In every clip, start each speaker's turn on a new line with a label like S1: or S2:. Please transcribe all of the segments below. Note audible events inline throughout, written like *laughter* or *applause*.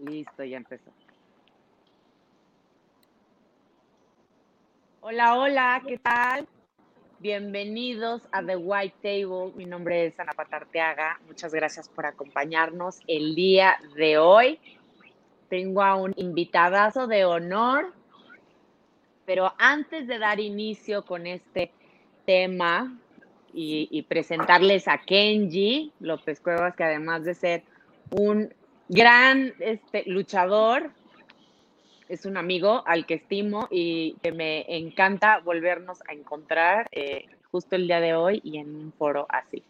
S1: Listo, ya empezó. Hola, hola, ¿qué tal? Bienvenidos a The White Table. Mi nombre es Ana Patarteaga. Muchas gracias por acompañarnos el día de hoy. Tengo a un invitadazo de honor, pero antes de dar inicio con este tema y, y presentarles a Kenji López Cuevas, que además de ser un gran este, luchador, es un amigo al que estimo y que me encanta volvernos a encontrar eh, justo el día de hoy y en un foro así.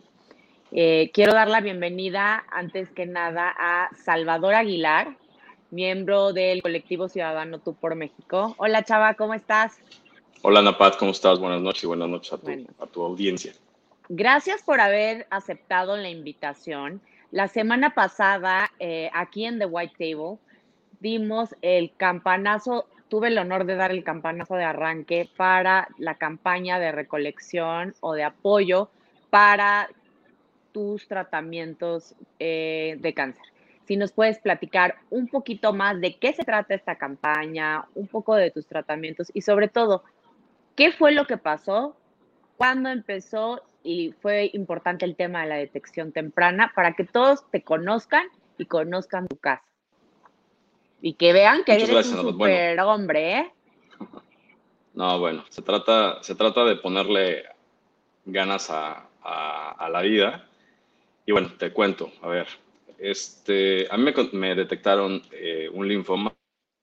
S1: Eh, quiero dar la bienvenida antes que nada a Salvador Aguilar, miembro del colectivo ciudadano Tú por México. Hola Chava, ¿cómo estás?
S2: Hola Napat, ¿cómo estás? Buenas noches y buenas noches a tu, bueno. a tu audiencia.
S1: Gracias por haber aceptado la invitación. La semana pasada, eh, aquí en The White Table, dimos el campanazo, tuve el honor de dar el campanazo de arranque para la campaña de recolección o de apoyo para tus tratamientos eh, de cáncer. Si nos puedes platicar un poquito más de qué se trata esta campaña, un poco de tus tratamientos y sobre todo, ¿qué fue lo que pasó? ¿Cuándo empezó y fue importante el tema de la detección temprana para que todos te conozcan y conozcan tu casa. Y que vean que
S2: Muchas
S1: eres
S2: gracias,
S1: un
S2: bueno.
S1: super hombre, ¿eh? *laughs*
S2: No, bueno, se trata, se trata de ponerle ganas a, a, a, la vida. Y bueno, te cuento, a ver, este, a mí me, me detectaron eh, un linfoma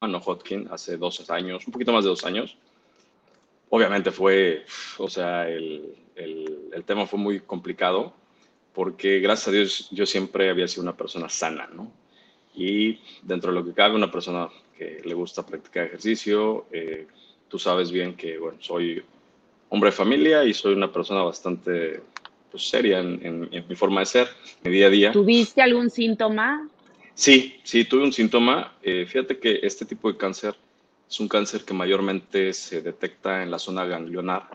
S2: no Hodgkin hace dos años, un poquito más de dos años. Obviamente fue, o sea, el, el, el, tema fue muy complicado porque gracias a Dios yo siempre había sido una persona sana, ¿no? Y dentro de lo que cabe, una persona que le gusta practicar ejercicio, eh, tú sabes bien que, bueno, soy hombre de familia y soy una persona bastante pues, seria en, en, en mi forma de ser, mi día a día.
S1: ¿Tuviste algún síntoma?
S2: Sí, sí, tuve un síntoma. Eh, fíjate que este tipo de cáncer es un cáncer que mayormente se detecta en la zona ganglionar,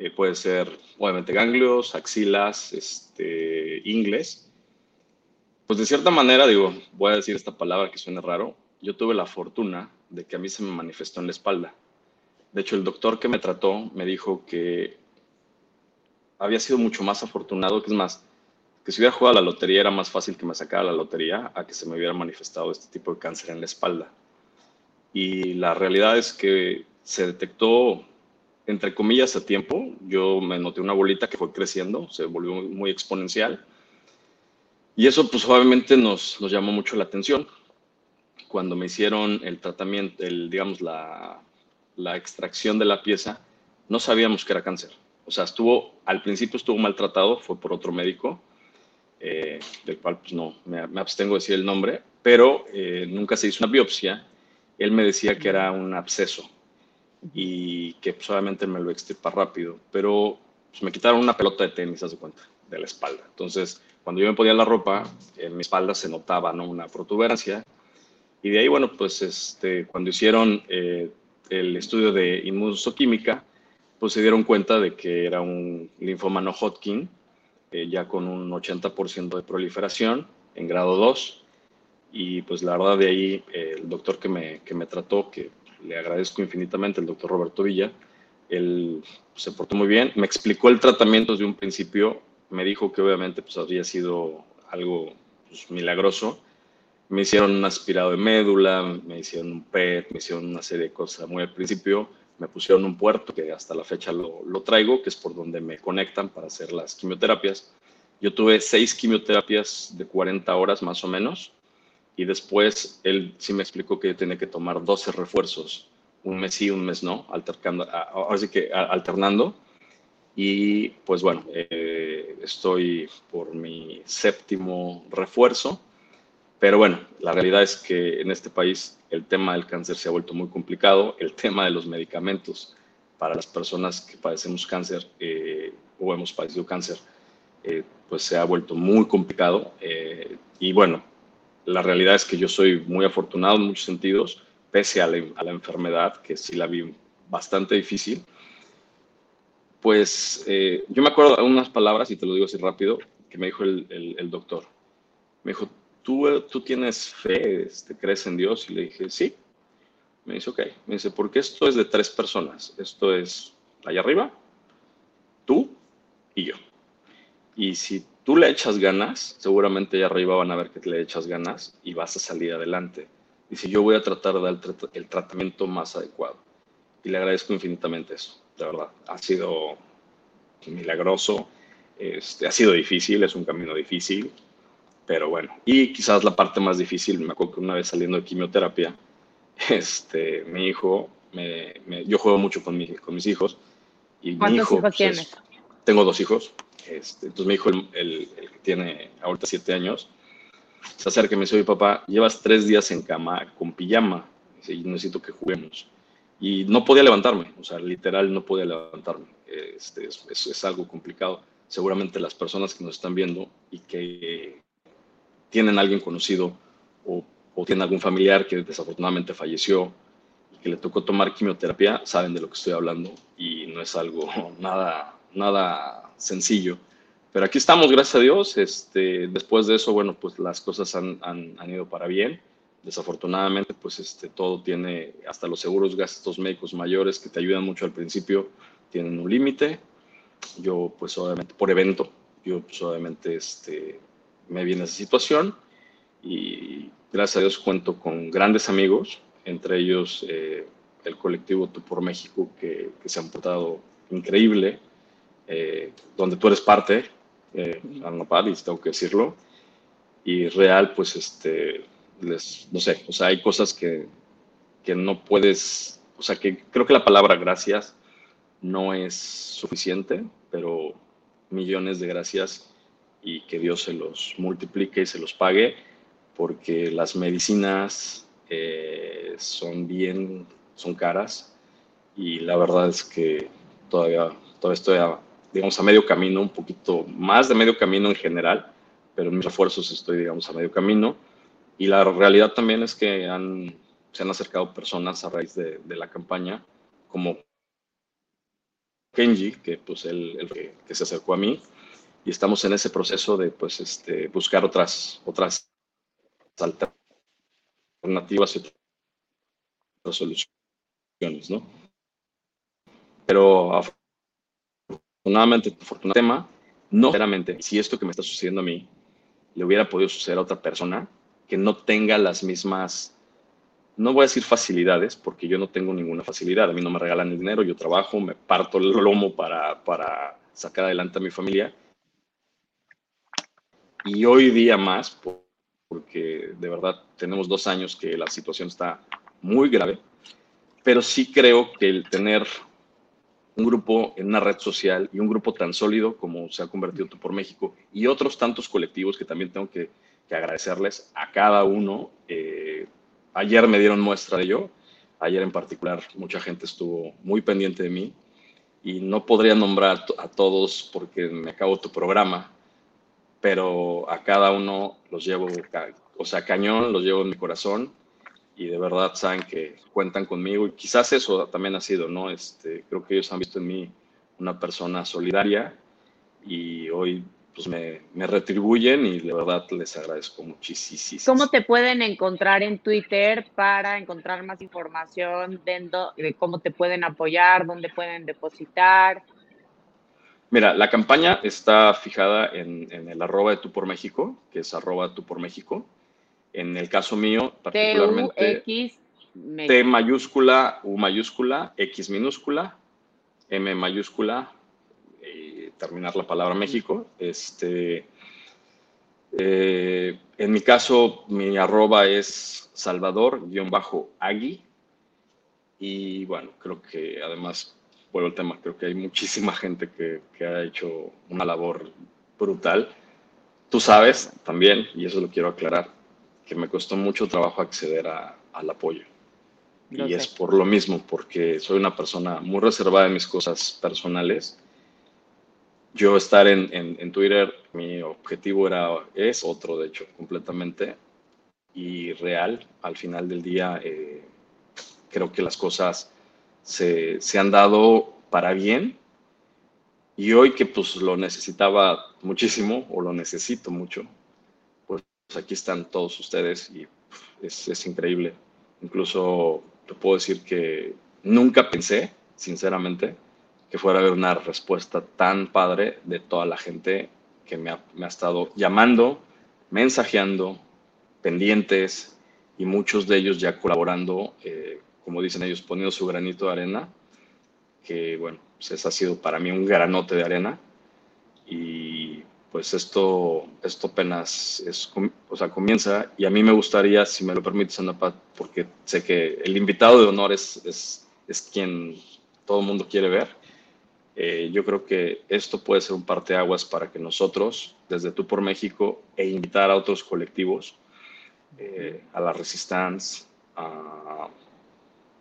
S2: eh, puede ser obviamente ganglios, axilas, este, ingles. Pues de cierta manera, digo, voy a decir esta palabra que suena raro, yo tuve la fortuna de que a mí se me manifestó en la espalda. De hecho, el doctor que me trató me dijo que había sido mucho más afortunado, que es más, que si hubiera jugado a la lotería era más fácil que me sacara la lotería a que se me hubiera manifestado este tipo de cáncer en la espalda. Y la realidad es que se detectó entre comillas, a tiempo. Yo me noté una bolita que fue creciendo, se volvió muy, exponencial. Y eso, pues, obviamente nos, nos, llamó mucho la atención. Cuando me hicieron el tratamiento, el, digamos, la, la extracción de la pieza, no sabíamos que era cáncer. O sea, estuvo, al principio estuvo maltratado, fue por otro médico, eh, del cual, pues, no, me, me, abstengo de decir el nombre, pero eh, nunca se hizo una biopsia. Él me decía que era un absceso, y que pues, me lo extirpa rápido, pero pues, me quitaron una pelota de tenis, haz de cuenta, de la espalda. Entonces, cuando yo me ponía la ropa, en mi espalda se notaba ¿no? una protuberancia. Y de ahí, bueno, pues este, cuando hicieron eh, el estudio de inmunosoquímica, pues se dieron cuenta de que era un linfoma no Hodgkin, eh, ya con un 80% de proliferación en grado 2. Y pues la verdad de ahí, eh, el doctor que me, que me trató, que le agradezco infinitamente, el doctor Roberto Villa. Él se portó muy bien, me explicó el tratamiento desde un principio, me dijo que obviamente pues, había sido algo pues, milagroso. Me hicieron un aspirado de médula, me hicieron un PET, me hicieron una serie de cosas muy al principio. Me pusieron un puerto que hasta la fecha lo, lo traigo, que es por donde me conectan para hacer las quimioterapias. Yo tuve seis quimioterapias de 40 horas más o menos y después él sí me explicó que tenía que tomar 12 refuerzos, un mes sí, un mes no, alternando, ahora sí que alternando. Y pues bueno, eh, estoy por mi séptimo refuerzo, pero bueno, la realidad es que en este país el tema del cáncer se ha vuelto muy complicado, el tema de los medicamentos para las personas que padecemos cáncer eh, o hemos padecido cáncer, eh, pues se ha vuelto muy complicado. Eh, y bueno, la realidad es que yo soy muy afortunado en muchos sentidos, pese a la, enfermedad, que sí la vi bastante difícil. Pues eh, yo me acuerdo de unas palabras, y te lo digo así rápido, que me dijo el, doctor. Me dijo, ¿tú, tú tienes fe, este, crees en Dios? Y le dije, sí. Me dice, ok. Me dice, porque esto es de tres personas. Esto es allá arriba, tú y yo. Y si tú le echas ganas, seguramente allá arriba van a ver que le echas ganas y vas a salir adelante. Dice, yo voy a tratar de dar el, tratamiento más adecuado. Y le agradezco infinitamente eso, de verdad. Ha sido milagroso, este, ha sido difícil, es un camino difícil, pero bueno. Y quizás la parte más difícil, me acuerdo que una vez saliendo de quimioterapia, *laughs* este, mi hijo, me, yo juego mucho con, mi, con mis hijos. Y
S1: ¿Cuántos
S2: mi hijo,
S1: hijos pues, tienes?
S2: Tengo dos hijos. Este, entonces mi hijo, el, que tiene ahorita siete años, se acerca y me dice, oye papá, llevas tres días en cama con pijama y necesito que juguemos. Y no podía levantarme, o sea, literal no podía levantarme. Este, es, es, algo complicado. Seguramente las personas que nos están viendo y que tienen a alguien conocido o, o tienen algún familiar que desafortunadamente falleció y que le tocó tomar quimioterapia, saben de lo que estoy hablando y no es algo *laughs* nada, nada sencillo. Pero aquí estamos, gracias a Dios. Este, después de eso, bueno, pues las cosas han, han, han, ido para bien. Desafortunadamente, pues este, todo tiene, hasta los seguros gastos médicos mayores que te ayudan mucho al principio, tienen un límite. Yo, pues obviamente, por evento, yo pues obviamente este, me vi en esa situación y gracias a Dios cuento con grandes amigos, entre ellos eh, el colectivo Tú por México, que, que se han portado increíble, eh, donde tú eres parte, eh, y tengo que decirlo, y real, pues, este, les, no sé, o sea, hay cosas que, que no puedes, o sea, que creo que la palabra gracias no es suficiente, pero millones de gracias y que Dios se los multiplique y se los pague, porque las medicinas eh, son bien, son caras y la verdad es que todavía, todavía estoy a, digamos, a medio camino, un poquito más de medio camino en general, pero en mis refuerzos estoy, digamos, a medio camino. Y la realidad también es que han, se han acercado personas a raíz de, de la campaña, como Kenji, que pues él, el que, que, se acercó a mí, y estamos en ese proceso de pues este, buscar otras, otras alternativas y otras soluciones, ¿no? Pero afortunadamente, afortunadamente, tema, no sinceramente, si esto que me está sucediendo a mí le hubiera podido suceder a otra persona que no tenga las mismas, no voy a decir facilidades, porque yo no tengo ninguna facilidad, a mí no me regalan el dinero, yo trabajo, me parto el lomo para, para sacar adelante a mi familia. Y hoy día más, porque de verdad tenemos dos años que la situación está muy grave, pero sí creo que el tener un grupo en una red social y un grupo tan sólido como se ha convertido tú por México y otros tantos colectivos que también tengo que, agradecerles a cada uno. Eh, ayer me dieron muestra de ello, ayer en particular mucha gente estuvo muy pendiente de mí y no podría nombrar a todos porque me acabo tu programa, pero a cada uno los llevo, o sea, cañón, los llevo en mi corazón y de verdad saben que cuentan conmigo y quizás eso también ha sido, ¿no? Este, creo que ellos han visto en mí una persona solidaria y hoy pues me, me retribuyen y de verdad les agradezco muchísimo.
S1: ¿Cómo te pueden encontrar en Twitter para encontrar más información de cómo te pueden apoyar, dónde pueden depositar?
S2: Mira, la campaña está fijada en, en el arroba de Tu por México, que es arroba Tu por México. En el caso mío, particularmente, T mayúscula, U mayúscula, X minúscula, M mayúscula, y terminar la palabra México. Este, eh, en mi caso, mi arroba es Salvador-Agui. Y bueno, creo que además, vuelvo al tema, creo que hay muchísima gente que, que ha hecho una labor brutal. Tú sabes también, y eso lo quiero aclarar, que me costó mucho trabajo acceder al apoyo. y es por lo mismo, porque soy una persona muy reservada en mis cosas personales. Yo estar en, en, Twitter, mi objetivo era, es otro, de hecho, completamente, y real. Al final del día, eh, creo que las cosas se, se han dado para bien. Y hoy que pues lo necesitaba muchísimo, o lo necesito mucho, aquí están todos ustedes y es, es increíble. Incluso te puedo decir que nunca pensé, sinceramente, que fuera a haber una respuesta tan padre de toda la gente que me ha, me ha estado llamando, mensajeando, pendientes y muchos de ellos ya colaborando, eh, como dicen ellos, poniendo su granito de arena, que bueno, pues ese ha sido para mí un granote de arena y pues esto, esto apenas es, o sea, comienza y a mí me gustaría, si me lo permites, Anapat, porque sé que el invitado de honor es, es, es quien todo el mundo quiere ver. Eh, yo creo que esto puede ser un parteaguas para que nosotros, desde Tú por México, e invitar a otros colectivos, eh, a la Resistance, a,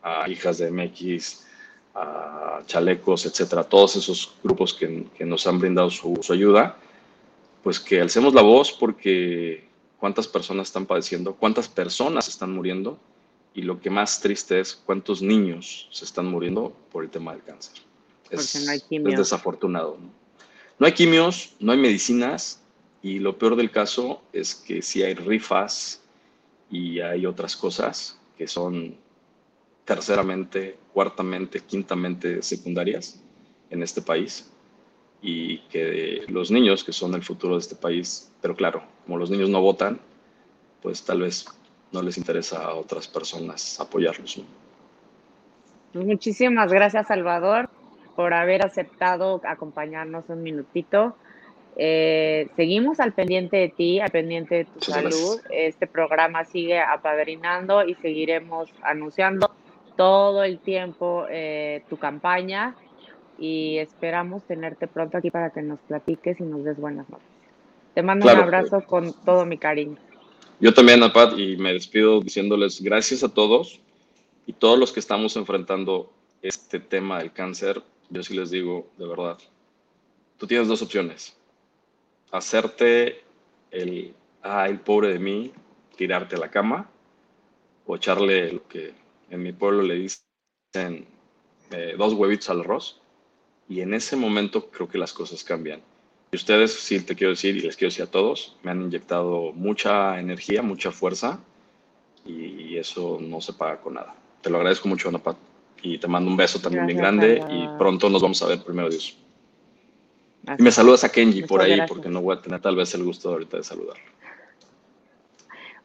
S2: a, Hijas de MX, a Chalecos, etcétera, todos esos grupos que, que nos han brindado su, su ayuda, pues que alcemos la voz porque cuántas personas están padeciendo, cuántas personas están muriendo y lo que más triste es cuántos niños se están muriendo por el tema del cáncer. Es, no hay es desafortunado. ¿no? no hay quimios, no hay medicinas y lo peor del caso es que sí hay rifas y hay otras cosas que son terceramente, cuartamente, quintamente secundarias en este país y que los niños, que son el futuro de este país, pero claro, como los niños no votan, pues tal vez no les interesa a otras personas apoyarlos. ¿no?
S1: Pues muchísimas gracias, Salvador, por haber aceptado acompañarnos un minutito. Eh, seguimos al pendiente de ti, al pendiente de tu Muchas salud. Gracias. Este programa sigue apadrinando y seguiremos anunciando todo el tiempo eh, tu campaña y esperamos tenerte pronto aquí para que nos platiques y nos des buenas noticias. Te mando claro. un abrazo con todo mi cariño.
S2: Yo también, Apat, y me despido diciéndoles gracias a todos y todos los que estamos enfrentando este tema del cáncer. Yo sí les digo, de verdad, tú tienes dos opciones. Hacerte el, ah, el pobre de mí, tirarte a la cama o echarle lo que en mi pueblo le dicen eh, dos huevitos al arroz y en ese momento creo que las cosas cambian. Y ustedes, sí te quiero decir, y les quiero decir a todos, me han inyectado mucha energía, mucha fuerza, y eso no se paga con nada. Te lo agradezco mucho, Anapat, y te mando un beso también bien grande, y pronto nos vamos a ver, primero Dios. Gracias. Y me saludas a Kenji Muchas por ahí, gracias. porque no voy a tener tal vez el gusto ahorita de saludarlo.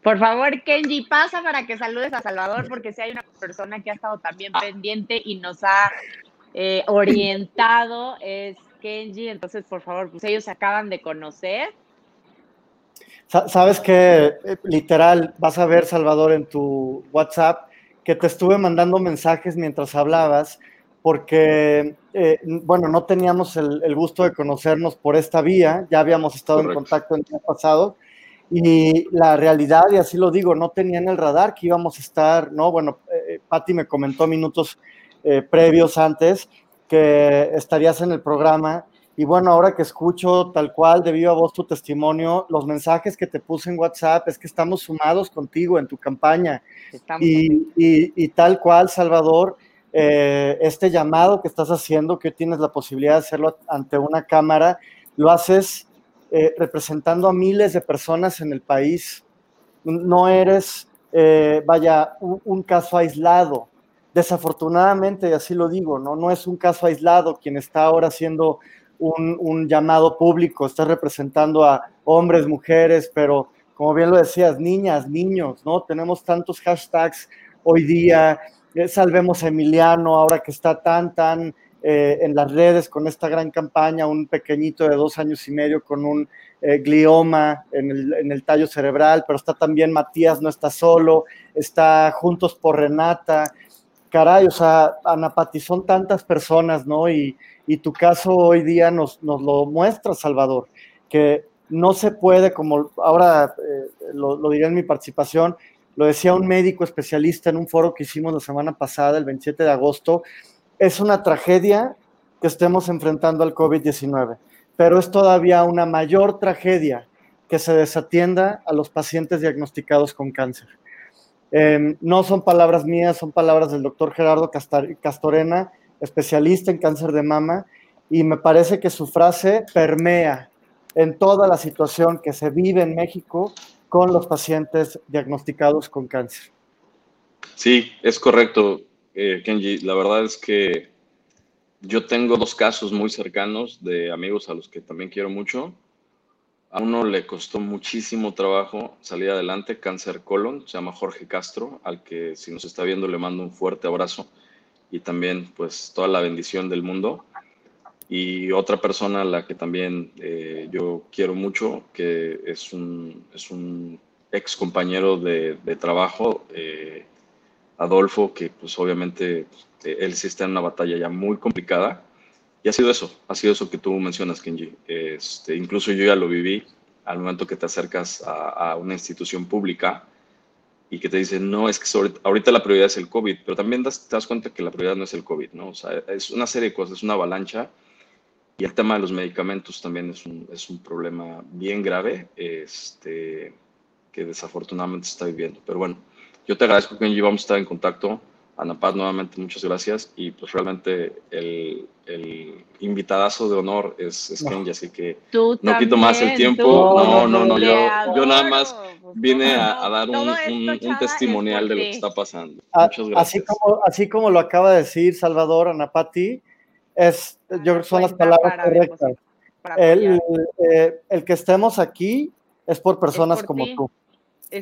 S1: Por favor, Kenji, pasa para que saludes a Salvador, porque si hay una persona que ha estado también ah. pendiente y nos ha eh, orientado es Kenji, entonces por favor, pues ellos se acaban de conocer.
S3: Sabes que eh, literal vas a ver, Salvador, en tu WhatsApp que te estuve mandando mensajes mientras hablabas, porque, eh, bueno, no teníamos el, el, gusto de conocernos por esta vía, ya habíamos estado Correcto. en contacto el día pasado, y la realidad, y así lo digo, no tenía en el radar que íbamos a estar, ¿no? Bueno, eh, Patti me comentó minutos eh, previos antes que estarías en el programa. Y bueno, ahora que escucho tal cual de viva voz tu testimonio, los mensajes que te puse en WhatsApp es que estamos sumados contigo en tu campaña. Y, y, y, tal cual, Salvador, eh, este llamado que estás haciendo, que tienes la posibilidad de hacerlo ante una cámara, lo haces eh, representando a miles de personas en el país. No eres, eh, vaya, un, un caso aislado desafortunadamente, así lo digo, ¿no? no es un caso aislado quien está ahora haciendo un, un, llamado público, está representando a hombres, mujeres, pero como bien lo decías, niñas, niños, ¿no? Tenemos tantos hashtags hoy día, eh, salvemos a Emiliano, ahora que está tan, tan eh, en las redes con esta gran campaña, un pequeñito de dos años y medio con un eh, glioma en el, en el tallo cerebral, pero está también Matías, no está solo, está Juntos por Renata, caray, o sea, Anapati, son tantas personas, ¿no? Y, y tu caso hoy día nos, nos, lo muestra, Salvador, que no se puede, como ahora eh, lo, lo, diré en mi participación, lo decía un médico especialista en un foro que hicimos la semana pasada, el 27 de agosto, es una tragedia que estemos enfrentando al COVID-19, pero es todavía una mayor tragedia que se desatienda a los pacientes diagnosticados con cáncer. Eh, no son palabras mías, son palabras del doctor Gerardo Castorena, especialista en cáncer de mama, y me parece que su frase permea en toda la situación que se vive en México con los pacientes diagnosticados con cáncer.
S2: Sí, es correcto, eh, Kenji. La verdad es que yo tengo dos casos muy cercanos de amigos a los que también quiero mucho. A uno le costó muchísimo trabajo salir adelante, cáncer colon, se llama Jorge Castro, al que si nos está viendo le mando un fuerte abrazo y también pues toda la bendición del mundo. Y otra persona a la que también eh, yo quiero mucho, que es un, es un ex compañero de, trabajo, eh, Adolfo, que pues obviamente eh, él sí está en una batalla ya muy complicada. Y ha sido eso, ha sido eso que tú mencionas, Kenji. Este, incluso yo ya lo viví al momento que te acercas a, a una institución pública y que te dicen, no, es que sobre, ahorita la prioridad es el COVID, pero también te das cuenta que la prioridad no es el COVID, ¿no? O sea, es una serie de cosas, es una avalancha. Y el tema de los medicamentos también es un, es un problema bien grave este, que desafortunadamente se está viviendo. Pero bueno, yo te agradezco, Kenji, vamos a estar en contacto. Ana Paz, nuevamente muchas gracias y pues realmente el, el invitadazo de honor es, es Kenji, así que
S1: Tú
S2: no quito más el
S1: también,
S2: tiempo.
S1: tú,
S2: No, no, no, yo, yo nada
S1: adoro.
S2: más
S1: Pues,
S2: vine
S1: ¿cómo
S2: a, a dar un, un- un
S1: es
S2: testimonial de lo que está pasando.
S3: A-
S2: Muchas
S3: Así
S2: gracias.
S3: como, así como lo acaba de decir Salvador Anapati, es, yo creo que son las palabras correctas. El,
S1: apoyar.
S3: eh, el que estemos aquí es por personas
S1: por
S3: como
S1: ti.
S3: tú. O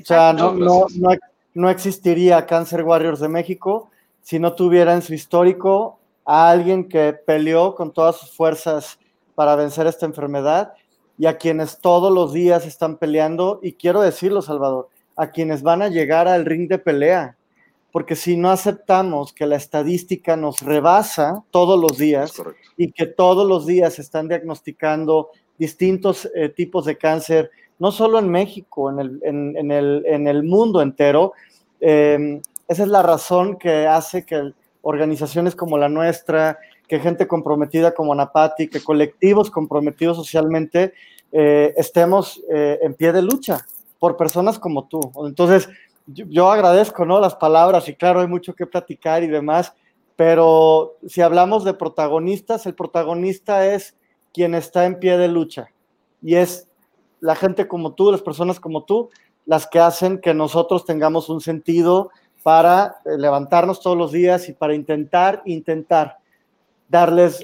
S3: sea, no,
S1: Exacto.
S3: no, no, no existiría Cancer Warriors de México si no tuviera en su histórico a alguien que peleó con todas sus fuerzas para vencer esta enfermedad y a quienes todos los días están peleando, y quiero decirlo, Salvador, a quienes van a llegar al ring de pelea, porque si no aceptamos que la estadística nos rebasa todos los días, y que todos los días se están diagnosticando distintos eh, tipos de cáncer, no solo en México, en el, en, en el, en el mundo entero. Eh, esa es la razón que hace que organizaciones como la nuestra, que gente comprometida como Anapati, que colectivos comprometidos socialmente, eh, estemos eh, en pie de lucha por personas como tú. Entonces, yo, yo agradezco ¿no? las palabras y claro, hay mucho que platicar y demás, pero si hablamos de protagonistas, el protagonista es quien está en pie de lucha y es la gente como tú, las personas como tú, las que hacen que nosotros tengamos un sentido para eh, levantarnos todos los días y para intentar, intentar darles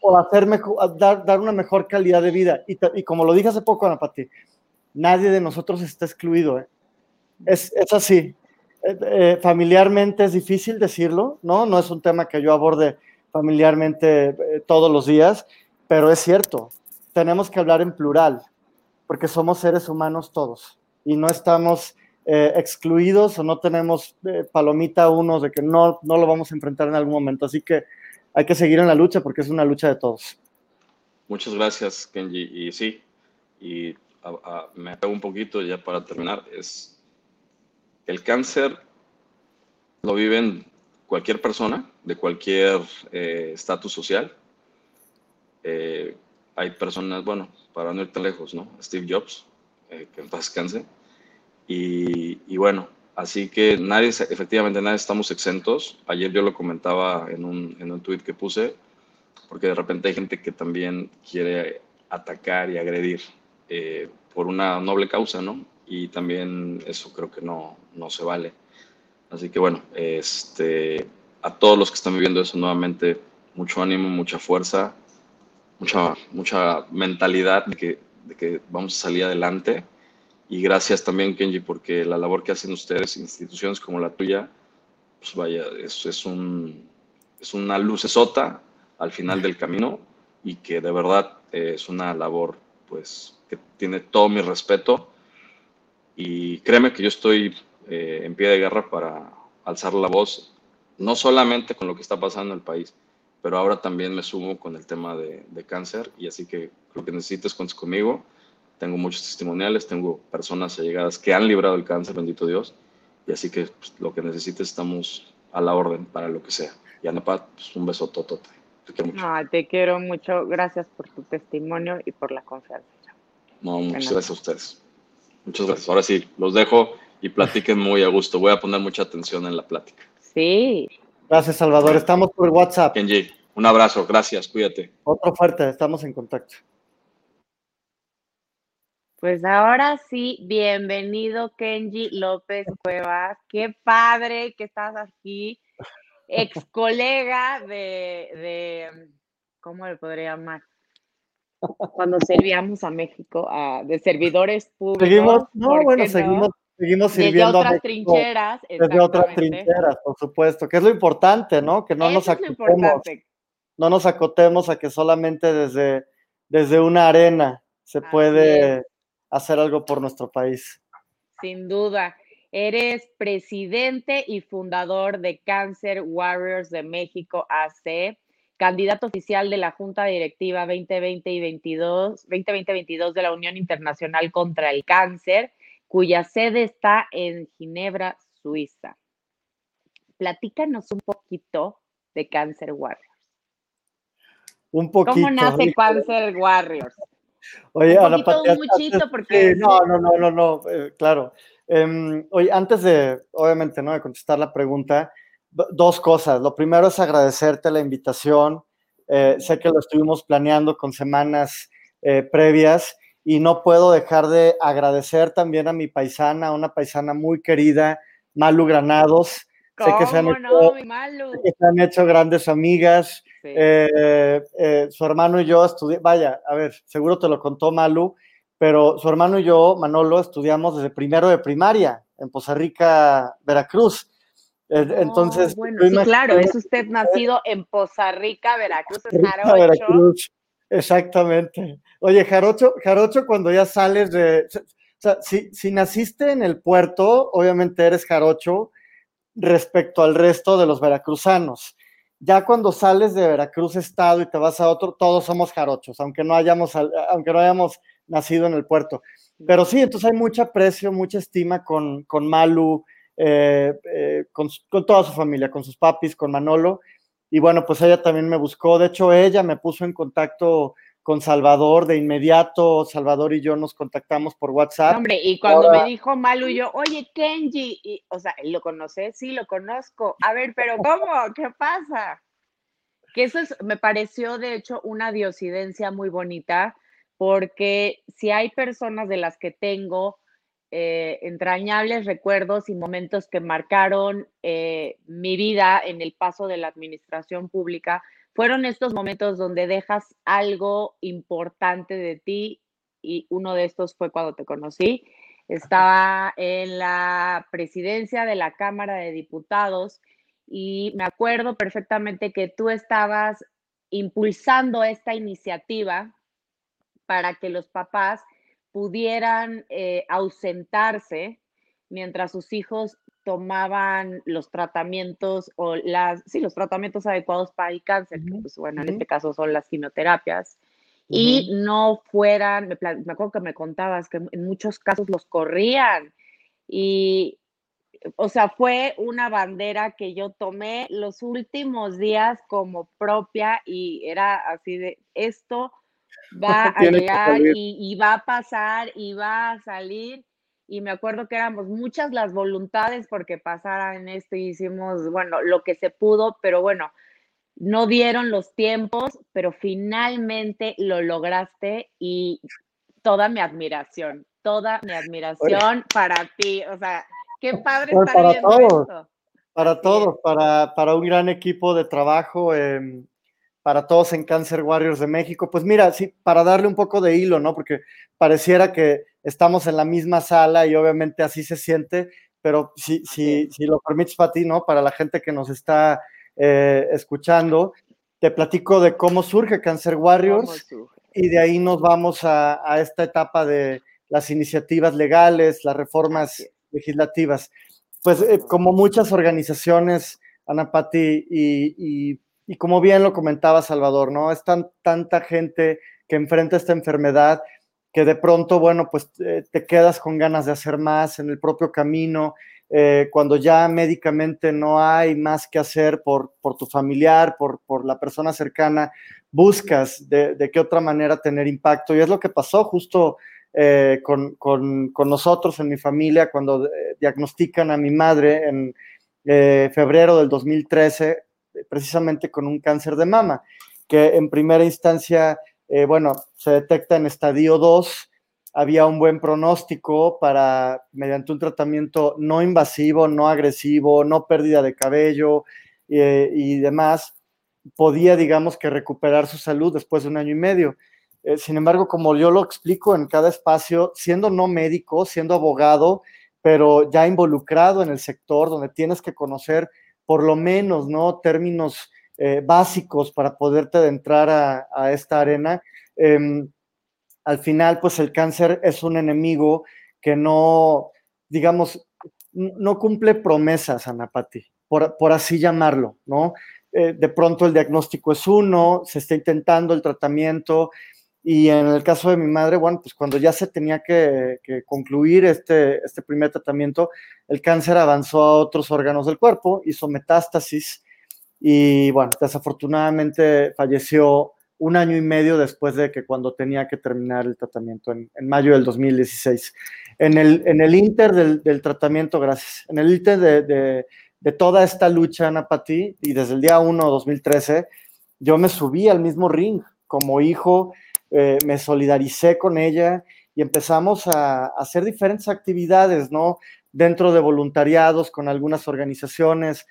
S3: o hacer mejor, dar, dar una mejor calidad de vida. Y, como lo dije hace poco, Ana Pati, nadie de nosotros está excluido. ¿eh? Es, es así. Eh, eh, familiarmente es difícil decirlo, ¿no? No es un tema que yo aborde familiarmente todos los días, pero es cierto. Tenemos que hablar en plural, porque somos seres humanos todos y no estamos eh, excluidos o no tenemos eh, palomita unos de que no, no lo vamos a enfrentar en algún momento. Así que hay que seguir en la lucha porque es una lucha de todos.
S2: Muchas gracias, Kenji. Y sí, y a- a- me apego un poquito ya para terminar, es el cáncer lo viven cualquier persona de cualquier eh, estatus social. Eh, hay personas, bueno, para no ir tan lejos, ¿no? Steve Jobs, eh, que en paz descanse. Y, y bueno, así que nadie, efectivamente, nadie estamos exentos. Ayer yo lo comentaba en un, en un tweet que puse, porque de repente hay gente que también quiere atacar y agredir eh, por una noble causa, ¿no? Y también eso creo que no, no se vale. Así que bueno, este, a todos los que están viviendo eso nuevamente, mucho ánimo, mucha fuerza, mucha, mucha mentalidad de que, de que vamos a salir adelante. Y gracias también, Kenji, porque la labor que hacen ustedes, instituciones como la tuya, pues vaya, es, es, un, es una al final del camino y que de verdad eh, es una labor pues que tiene todo mi respeto y créeme que yo estoy eh, en pie de guerra para alzar la voz, no solamente con lo que está pasando en el país, pero ahora también me sumo con el tema de, de cáncer y así que lo que necesites cuentes conmigo. Tengo muchos testimoniales, tengo personas allegadas que han librado el cáncer, bendito Dios, y así que pues, lo que necesites estamos a la orden para lo que sea. Y Anapat, pues, un beso totote. Te quiero mucho.
S1: No, te quiero mucho. Gracias por tu testimonio y por la confianza.
S2: No, muchas
S1: Bueno.
S2: gracias a ustedes. Muchas gracias. Ahora sí, los dejo y platiquen muy a gusto. Voy a poner mucha atención en la plática.
S1: Sí.
S3: Gracias, Salvador. Estamos por WhatsApp.
S2: Kenji, un abrazo. Gracias. Cuídate.
S3: Otro fuerte. Estamos en contacto.
S1: Pues ahora sí, bienvenido Kenji López Cuevas. Qué padre que estás aquí. Ex colega de, de ¿cómo le podría llamar? Cuando servíamos a México, de servidores públicos.
S3: Seguimos, no, bueno, seguimos, seguimos sirviendo
S1: desde otras trincheras.
S3: Desde otras trincheras, por supuesto, que es lo importante, ¿no? Que no nos acotemos, no nos acotemos a que solamente desde, desde una arena se puede hacer algo por nuestro país.
S1: Sin duda. Eres presidente y fundador de Cancer Warriors de México AC, candidato oficial de la Junta Directiva 2020 y 22, 2020-22 de la Unión Internacional contra el Cáncer, cuya sede está en Ginebra, Suiza. Platícanos un poquito de Cancer Warriors.
S3: Un poquito.
S1: ¿Cómo nace Cancer Warriors?
S3: Oye,
S1: un poquito, un muchito, porque...
S3: no, no, no, no, no, eh, claro. Em, oye, antes de, obviamente, ¿no? De contestar la pregunta, dos cosas. Lo primero es agradecerte la invitación. Eh, sé que lo estuvimos planeando con semanas eh, previas y no puedo dejar de agradecer también a mi paisana, una paisana muy querida, Malu Granados.
S1: sé que se han, hecho,
S3: que se han hecho grandes amigas. Eh, su hermano y yo estudiamos, vaya, a ver, seguro te lo contó Malu, pero su hermano y yo, Manolo, estudiamos desde primero de primaria en Poza Rica, Veracruz. Entonces,
S1: sí, claro, es usted nacido en Poza Rica, Veracruz, Veracruz.
S3: Exactamente. Oye, Jarocho, Jarocho, cuando ya sales de. O sea, si, si, naciste en el puerto, obviamente eres Jarocho respecto al resto de los veracruzanos. Ya cuando sales de Veracruz Estado y te vas a otro, todos somos jarochos, aunque no hayamos, aunque no hayamos nacido en el puerto. Pero sí, entonces hay mucho aprecio, mucha estima con, con Malu, eh, eh, con, toda su familia, con sus papis, con Manolo. Y bueno, pues ella también me buscó. De hecho, ella me puso en contacto con Salvador de inmediato. Salvador y yo nos contactamos por WhatsApp.
S1: Hombre, y cuando me dijo Malu, yo, oye, Kenji, y, o sea, ¿lo conoces? Sí, lo conozco. A ver, pero *laughs* ¿cómo? ¿Qué pasa? Que eso es, me pareció, de hecho, una diosidencia muy bonita porque si hay personas de las que tengo eh, entrañables recuerdos y momentos que marcaron eh, mi vida en el paso de la administración pública, fueron estos momentos donde dejas algo importante de ti y uno de estos fue cuando te conocí. Estaba en la presidencia de la Cámara de Diputados y me acuerdo perfectamente que tú estabas impulsando esta iniciativa para que los papás pudieran eh, ausentarse mientras sus hijos tomaban los tratamientos o las, sí, los tratamientos adecuados para el cáncer, que pues bueno, en este caso son las quimioterapias, y no fueran, me, me, acuerdo que me contabas que en muchos casos los corrían y, o sea, fue una bandera que yo tomé los últimos días como propia y era así de, esto *laughs* va a llegar y, va a pasar y va a salir. Y me acuerdo que éramos muchas las voluntades porque pasara en esto y hicimos, bueno, lo que se pudo, pero bueno, no dieron los tiempos, pero finalmente lo lograste y toda mi admiración, toda mi admiración para ti. O sea, qué padre
S3: estar para todos, Para todos, para, para, un gran equipo de trabajo. Eh, para todos en Cancer Warriors de México. Pues mira, sí, para darle un poco de hilo, ¿no? Porque pareciera que estamos en la misma sala y obviamente así se siente, pero si, si, si lo permites para ti, ¿no? Para la gente que nos está eh, escuchando, te platico de cómo surge Cancer Warriors y de ahí nos vamos a, esta etapa de las iniciativas legales, las reformas legislativas. Pues eh, como muchas organizaciones, Ana Pati, y y como bien lo comentaba Salvador, ¿no? Es tanta gente que enfrenta esta enfermedad que de pronto, bueno, pues eh, te quedas con ganas de hacer más en el propio camino, eh, cuando ya médicamente no hay más que hacer por, por tu familiar, por, por la persona cercana, buscas de, qué otra manera tener impacto. Y es lo que pasó justo eh, con, con, con, nosotros en mi familia cuando diagnostican a mi madre en febrero del 2013 precisamente con un cáncer de mama, que en primera instancia, eh, bueno, se detecta en estadio 2, había un buen pronóstico para, mediante un tratamiento no invasivo, no agresivo, no pérdida de cabello eh, y demás, podía, digamos, que recuperar su salud después de un año y medio. Eh, sin embargo, como yo lo explico en cada espacio, siendo no médico, siendo abogado, pero ya involucrado en el sector donde tienes que conocer por lo menos, ¿no? Términos eh, básicos para poderte adentrar a, a esta arena. Em, al final, pues el cáncer es un enemigo que no, digamos, no cumple promesas, Anapati, por, por así llamarlo, ¿no? Eh, de pronto el diagnóstico es uno, se está intentando el tratamiento, y en el caso de mi madre, bueno, pues cuando ya se tenía que, concluir este, este primer tratamiento, el cáncer avanzó a otros órganos del cuerpo, hizo metástasis y bueno, desafortunadamente falleció un año y medio después de que cuando tenía que terminar el tratamiento, en, mayo del 2016. En el, en el inter del, tratamiento, gracias, en el inter de, de, toda esta lucha, Ana Pati, y desde el día 1 2013, yo me subí al mismo ring como hijo, eh, me solidaricé con ella y empezamos a, hacer diferentes actividades, ¿no? Dentro de voluntariados con algunas organizaciones.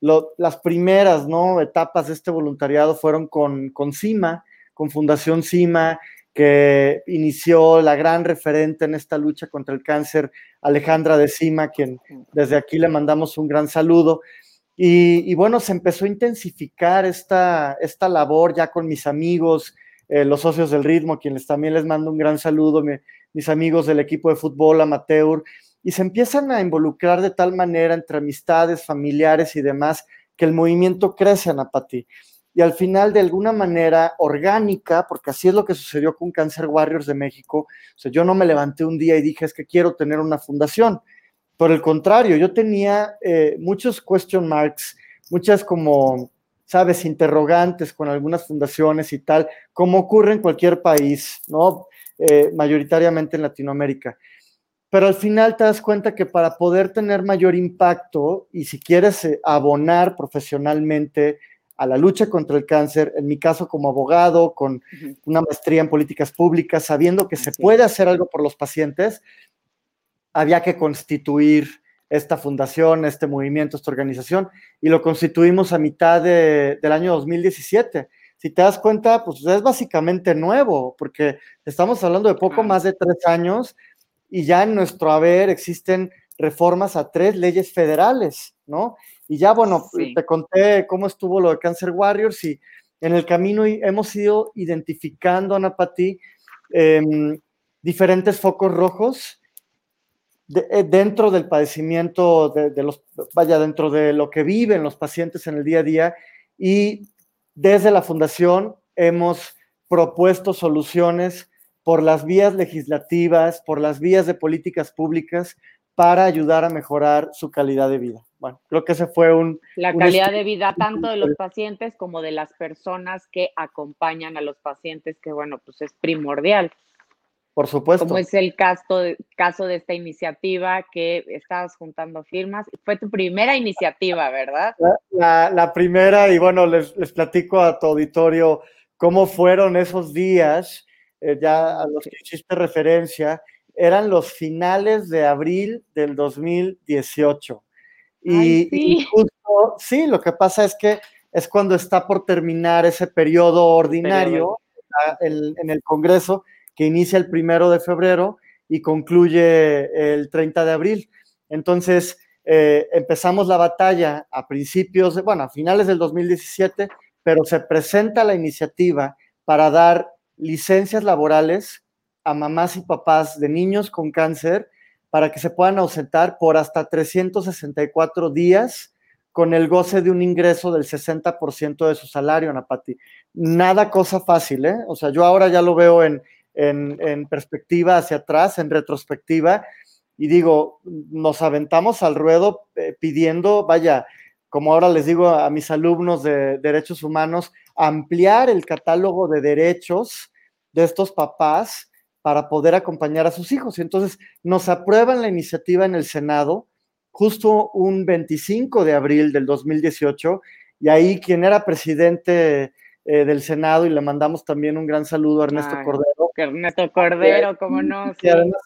S3: Las primeras, ¿no? Etapas de este voluntariado fueron con, CIMA, con Fundación CIMA, que inició la gran referente en esta lucha contra el cáncer, Alejandra de Cima, quien desde aquí le mandamos un gran saludo. Y, y, bueno, se empezó a intensificar esta, labor ya con mis amigos, eh, los socios del ritmo, quienes también les mando un gran saludo, mis amigos del equipo de fútbol amateur, y se empiezan a involucrar de tal manera entre amistades, familiares y demás, que el movimiento crece, Anapati. Y al final, de alguna manera orgánica, porque así es lo que sucedió con Cancer Warriors de México, yo no me levanté un día y dije, es que quiero tener una fundación. Por el contrario, yo tenía eh, muchos question marks, muchas como sabes, interrogantes con algunas fundaciones y tal, como ocurre en cualquier país, ¿no? Eh, mayoritariamente en Latinoamérica. Pero al final te das cuenta que para poder tener mayor impacto y si quieres eh, abonar profesionalmente a la lucha contra el cáncer, en mi caso como abogado, con una maestría en políticas públicas, sabiendo que se puede hacer algo por los pacientes, había que constituir esta fundación, este movimiento, esta organización, y lo constituimos a mitad del año 2017. Si te das cuenta, pues es básicamente nuevo, porque estamos hablando de poco más de tres años y ya en nuestro haber existen reformas a tres leyes federales, ¿no? Y ya, bueno, te conté cómo estuvo lo de Cancer Warriors y en el camino hemos ido identificando, Ana Pati, em, diferentes focos rojos eh, dentro del padecimiento de, los, vaya, dentro de lo que viven los pacientes en el día a día y desde la fundación hemos propuesto soluciones por las vías legislativas, por las vías de políticas públicas para ayudar a mejorar su calidad de vida. Bueno, creo que ese fue un...
S1: La calidad de vida tanto de los *laughs* pacientes como de las personas que acompañan a los pacientes, que bueno, pues es primordial.
S3: Por supuesto.
S1: Como es el caso de, caso de esta iniciativa que estabas juntando firmas. Fue tu primera iniciativa, ¿verdad?
S3: La, primera, y bueno, les, platico a tu auditorio cómo fueron esos días, eh, ya a los que hiciste referencia, eran los finales de abril del 2018. Y, sí. justo, sí, lo que pasa es que es cuando está por terminar ese periodo ordinario en el Congreso que inicia el primero de febrero y concluye el 30 de abril. Entonces, eh, empezamos la batalla a principios, bueno, a finales del 2017, pero se presenta la iniciativa para dar licencias laborales a mamás y papás de niños con cáncer para que se puedan ausentar por hasta 364 días con el goce de un ingreso del 60% de su salario, Napati. Nada cosa fácil, ¿eh? O sea, yo ahora ya lo veo en, en, perspectiva hacia atrás, en retrospectiva, y digo, nos aventamos al ruedo eh, pidiendo, vaya, como ahora les digo a mis alumnos de derechos humanos, ampliar el catálogo de derechos de estos papás para poder acompañar a sus hijos. Y entonces nos aprueban la iniciativa en el Senado justo un 25 de abril del 2018 y ahí quien era presidente eh, del Senado y le mandamos también un gran saludo a Ernesto Cordero,
S1: Ernesto Cordero, como no.
S3: Sí. además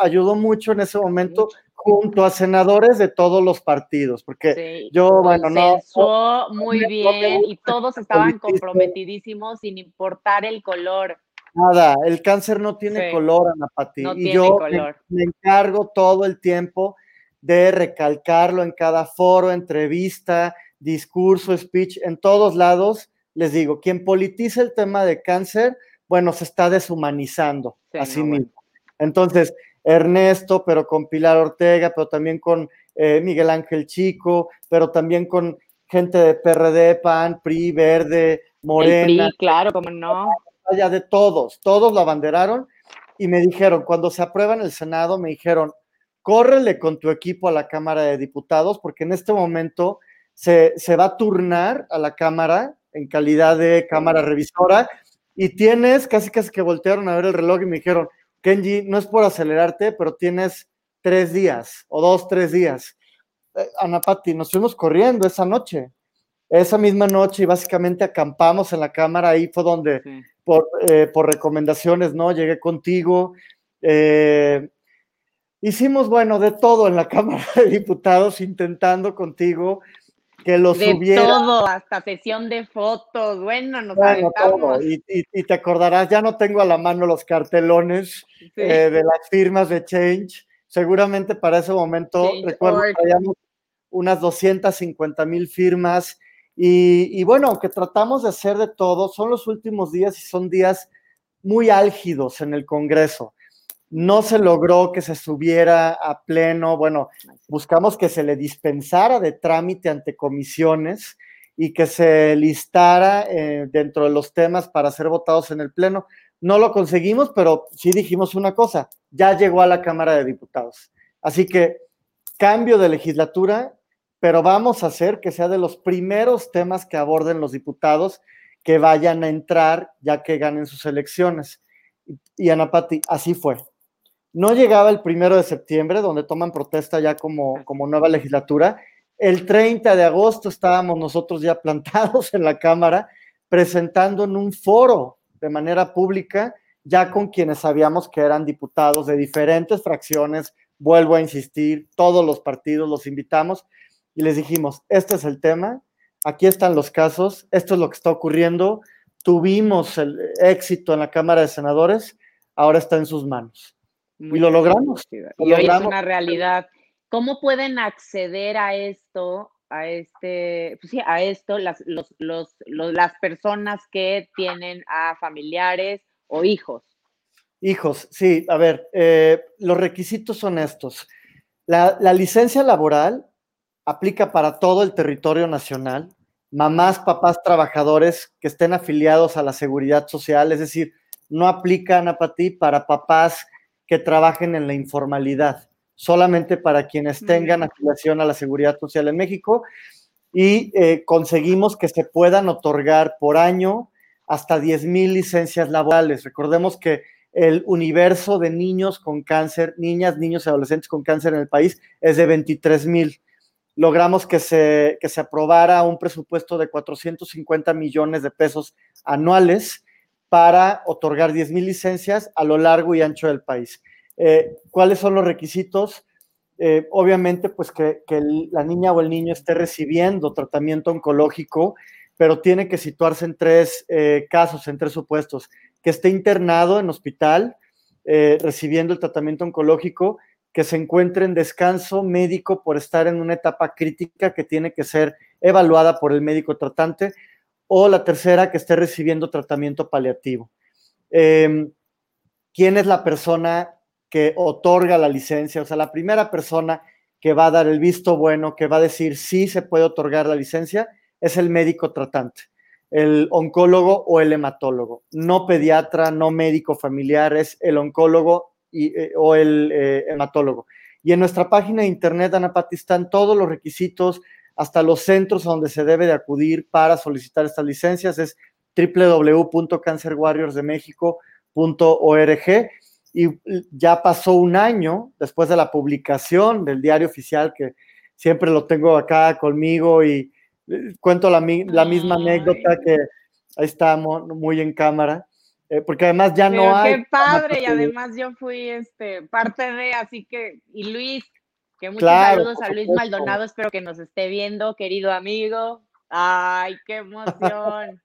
S3: ayudó, mucho en ese momento junto a senadores de todos los partidos, porque yo, bueno, no.
S1: muy bien y todos estaban comprometidísimos sin importar el color.
S3: Nada, el cáncer no tiene color, Ana Pati. y yo me encargo todo el tiempo de recalcarlo en cada foro, entrevista, discurso, speech, en todos lados. Les digo, quien politiza el tema de cáncer, bueno, se está deshumanizando a sí mismo. Entonces, Ernesto, pero con Pilar Ortega, pero también con eh, Miguel Ángel Chico, pero también con gente de PRD, PAN, PRI, Verde, Morena.
S1: PRI, claro, como no.
S3: Vaya de todos, todos lo abanderaron y me dijeron, cuando se aprueba en el Senado, me dijeron, córrele con tu equipo a la Cámara de Diputados, porque en este momento se, se va a turnar a la Cámara en calidad de Cámara Revisora y tienes, casi casi que voltearon a ver el reloj y me dijeron, Kenji, no es por acelerarte, pero tienes tres días o dos, tres días. Eh, Anapati, nos fuimos corriendo esa noche, esa misma noche y básicamente acampamos en la cámara, ahí fue donde, por, eh, por, recomendaciones, ¿no? Llegué contigo. Eh, hicimos, bueno, de todo en la *laughs* Cámara de Diputados, intentando contigo que lo de
S1: todo, hasta sesión de fotos, bueno, nos bueno,
S3: Y, te acordarás, ya no tengo a la mano los cartelones eh, de las firmas de Change. Seguramente para ese momento, recuerdo que habíamos unas 250 mil firmas. Y, y bueno, aunque tratamos de hacer de todo, son los últimos días y son días muy álgidos en el Congreso no se logró que se subiera a pleno, bueno, buscamos que se le dispensara de trámite ante comisiones y que se listara eh, dentro de los temas para ser votados en el pleno. No lo conseguimos, pero sí dijimos una cosa, ya llegó a la Cámara de Diputados. Así que cambio de legislatura, pero vamos a hacer que sea de los primeros temas que aborden los diputados que vayan a entrar ya que ganen sus elecciones. Y Anapati, así fue no llegaba el primero de septiembre, donde toman protesta ya como, como nueva legislatura. El 30 de agosto estábamos nosotros ya plantados en la Cámara, presentando en un foro de manera pública, ya con quienes sabíamos que eran diputados de diferentes fracciones. Vuelvo a insistir, todos los partidos los invitamos y les dijimos, este es el tema, aquí están los casos, esto es lo que está ocurriendo, tuvimos el éxito en la Cámara de Senadores, ahora está en sus manos y lo logramos. y
S1: hoy es una realidad. ¿Cómo pueden acceder a esto, a este, pues sí, a esto, las, los, los, las personas que tienen a familiares o hijos?
S3: Hijos, sí, a ver, eh, los requisitos son estos. La, la licencia laboral aplica para todo el territorio nacional. Mamás, papás, trabajadores que estén afiliados a la seguridad social, es decir, no aplican a ti para papás que trabajen en la informalidad, solamente para quienes tengan afiliación a la Seguridad Social en México y eh, conseguimos que se puedan otorgar por año hasta 10 mil licencias laborales. Recordemos que el universo de niños con cáncer, niñas, niños y adolescentes con cáncer en el país es de 23 mil. Logramos que se, que se aprobara un presupuesto de 450 millones de pesos anuales para otorgar 10.000 licencias a lo largo y ancho del país. Eh, ¿Cuáles son los requisitos? Eh, obviamente, pues que, la niña o el niño esté recibiendo tratamiento oncológico, pero tiene que situarse en tres eh, casos, en tres supuestos. Que esté internado en hospital recibiendo el tratamiento oncológico, que se encuentre en descanso médico por estar en una etapa crítica que tiene que ser evaluada por el médico tratante o la tercera que esté recibiendo tratamiento paliativo. Em, ¿Quién es la persona que otorga la licencia? O sea, la primera persona que va a dar el visto bueno, que va a decir sí se puede otorgar la licencia, es el médico tratante, el oncólogo o el hematólogo, no pediatra, no médico familiar, es el oncólogo eh, o el eh, hematólogo. Y en nuestra página de internet, Ana Pati, están todos los requisitos, hasta los centros a donde se debe de acudir para solicitar estas licencias es www.cancerwarriorsdemexico.org y ya pasó un año después de la publicación del diario oficial que siempre lo tengo acá conmigo y eh, cuento la, misma anécdota que ahí está muy en cámara. eh, porque además ya no hay.
S1: Qué padre, y además yo fui este, parte de, así que, y Luis, que muchos saludos a Luis Maldonado, espero que nos esté viendo, querido amigo. Ay, qué emoción.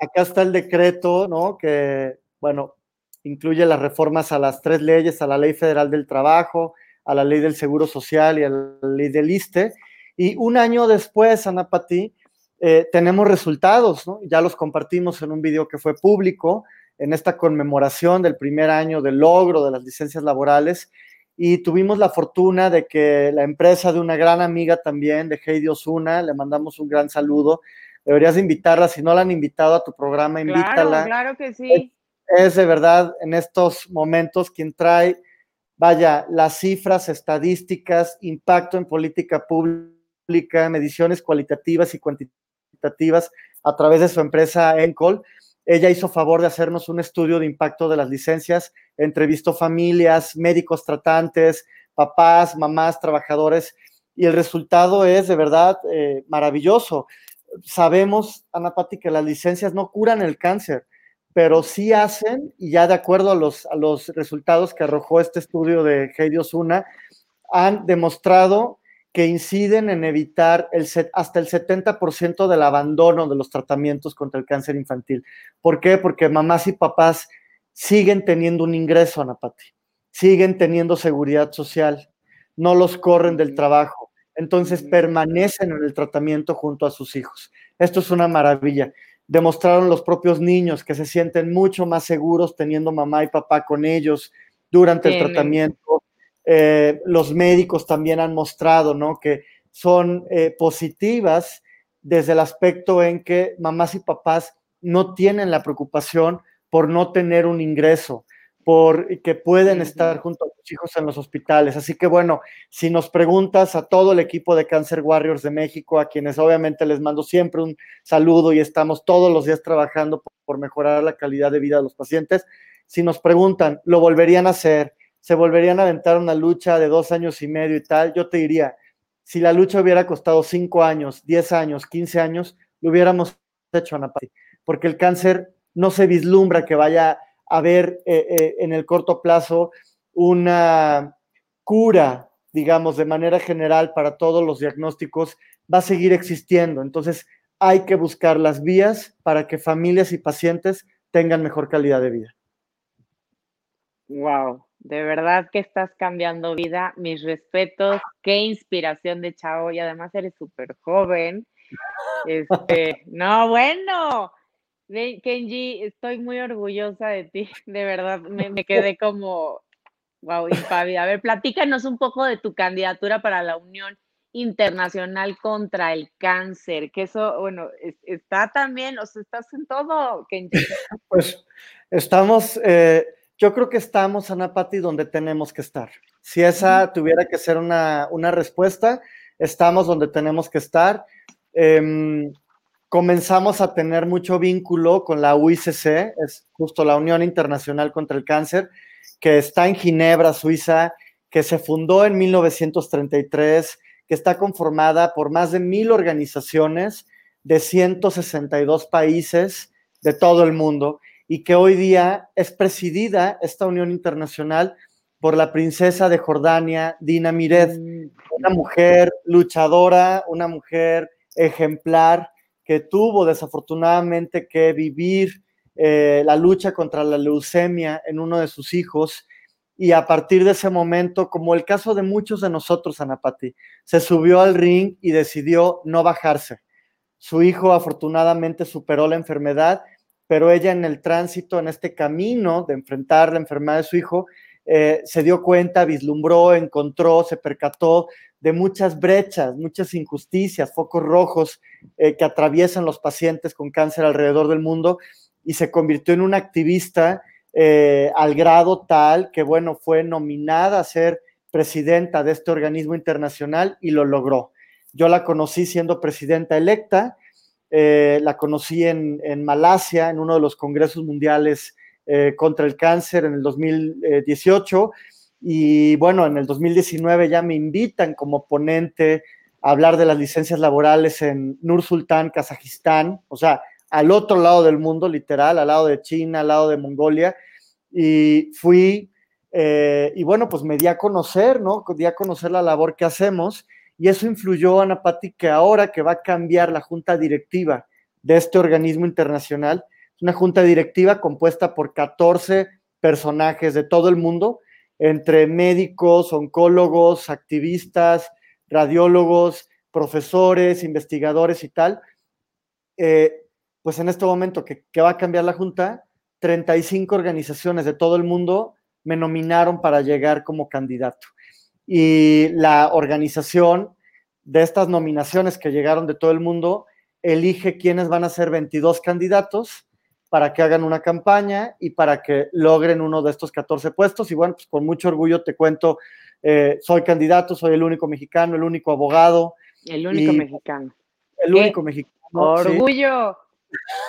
S3: Acá está el decreto, ¿no? Que, bueno, incluye las reformas a las tres leyes, a la Ley Federal del Trabajo, a la Ley del Seguro Social y a la Ley del ISTE. Y un año después, Ana Pati, eh, tenemos resultados, ¿no? Ya los compartimos en un video que fue público en esta conmemoración del primer año del logro de las licencias laborales y tuvimos la fortuna de que la empresa de una gran amiga también, de Heidi Osuna, le mandamos un gran saludo. Deberías invitarla, si no la han invitado a tu programa, invítala.
S1: Claro, claro que sí.
S3: Es, de verdad en estos momentos quien trae, vaya, las cifras, estadísticas, impacto en política pública, mediciones cualitativas y cuantitativas a través de su empresa Encol ella hizo favor de hacernos un estudio de impacto de las licencias, entrevistó familias, médicos tratantes, papás, mamás, trabajadores, y el resultado es de verdad eh, maravilloso. Sabemos, Ana Pati, que las licencias no curan el cáncer, pero sí hacen, y ya de acuerdo a los, a los resultados que arrojó este estudio de Heidi Osuna, han demostrado que inciden en evitar el hasta el 70% del abandono de los tratamientos contra el cáncer infantil. ¿Por qué? Porque mamás y papás siguen teniendo un ingreso, Anapati, siguen teniendo seguridad social, no los corren del trabajo, entonces permanecen en el tratamiento junto a sus hijos. Esto es una maravilla. Demostraron los propios niños que se sienten mucho más seguros teniendo mamá y papá con ellos durante el tratamiento eh, los médicos también han mostrado, ¿no? Que son eh, positivas desde el aspecto en que mamás y papás no tienen la preocupación por no tener un ingreso, por que pueden estar junto a sus hijos en los hospitales. Así que bueno, si nos preguntas a todo el equipo de Cancer Warriors de México, a quienes obviamente les mando siempre un saludo y estamos todos los días trabajando por mejorar la calidad de vida de los pacientes, si nos preguntan, ¿lo volverían a hacer? Se volverían a aventar una lucha de dos años y medio y tal, yo te diría, si la lucha hubiera costado cinco años, diez años, quince años, lo hubiéramos hecho, Ana porque el cáncer no se vislumbra que vaya a haber eh, eh, en el corto plazo una cura, digamos, de manera general para todos los diagnósticos, va a seguir existiendo. Entonces, hay que buscar las vías para que familias y pacientes tengan mejor calidad de vida.
S1: Wow, de verdad que estás cambiando vida. Mis respetos. Qué inspiración de chavo. Y además eres súper joven. Este, *laughs* no, bueno. Kenji, estoy muy orgullosa de ti. *laughs* De verdad, me, quedé como, wow, impávida. A ver, platícanos un poco de tu candidatura para la Unión Internacional contra el Cáncer, que eso, bueno, está también, o sea, estás en todo, Kenji.
S3: Pues estamos, eh, yo creo que estamos, Ana Pati, donde tenemos que estar. Si esa tuviera que ser una, respuesta, estamos donde tenemos que estar. Em, comenzamos a tener mucho vínculo con la UICC, es justo la Unión Internacional contra el Cáncer, que está en Ginebra, Suiza, que se fundó en 1933, que está conformada por más de mil organizaciones de 162 países de todo el mundo y que hoy día es presidida esta unión internacional por la princesa de Jordania, Dina Mired, mm. una mujer luchadora, una mujer ejemplar que tuvo desafortunadamente que vivir eh, la lucha contra la leucemia en uno de sus hijos y a partir de ese momento, como el caso de muchos de nosotros, Anapati, se subió al ring y decidió no bajarse. Su hijo afortunadamente superó la enfermedad pero ella en el tránsito, en este camino de enfrentar la enfermedad de su hijo, eh, se dio cuenta, vislumbró, encontró, se percató de muchas brechas, muchas injusticias, focos rojos eh, que atraviesan los pacientes con cáncer alrededor del mundo y se convirtió en una activista eh, al grado tal que, bueno, fue nominada a ser presidenta de este organismo internacional y lo logró. Yo la conocí siendo presidenta electa eh, la conocí en, Malasia, en uno de los congresos mundiales eh, contra el cáncer en el 2018. Y bueno, en el 2019 ya me invitan como ponente a hablar de las licencias laborales en Nur Sultan, Kazajistán. O sea, al otro lado del mundo, literal, al lado de China, al lado de Mongolia, y fui, eh, y bueno, pues me di a conocer, ¿no? Di a conocer la labor que hacemos, y eso influyó, Ana Pati, que ahora que va a cambiar la junta directiva de este organismo internacional, una junta directiva compuesta por 14 personajes de todo el mundo, entre médicos, oncólogos, activistas, radiólogos, profesores, investigadores y tal, eh, pues en este momento que, va a cambiar la Junta, 35 organizaciones de todo el mundo me nominaron para llegar como candidato. Y la organización de estas nominaciones que llegaron de todo el mundo elige quiénes van a ser 22 candidatos para que hagan una campaña y para que logren uno de estos 14 puestos. Y bueno, pues con mucho orgullo te cuento, eh, soy candidato, soy el único mexicano, el único abogado.
S1: El único mexicano.
S3: El único mexicano.
S1: Orgullo.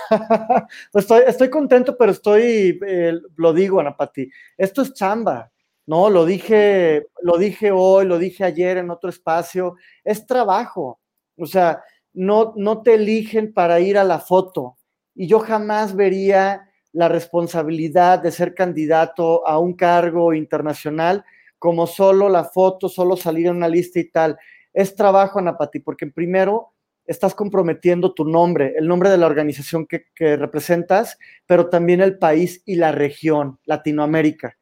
S1: *laughs*
S3: estoy, estoy contento, pero estoy, eh, lo digo, Ana Pati, esto es chamba, ¿no? Lo dije, lo dije hoy, lo dije ayer en otro espacio, es trabajo. O sea, no, no te eligen para ir a la foto, y yo jamás vería la responsabilidad de ser candidato a un cargo internacional como solo la foto, solo salir en una lista y tal. Es trabajo, Anapati, porque primero estás comprometiendo tu nombre, el nombre de la organización que, que representas, pero también el país y la región, Latinoamérica,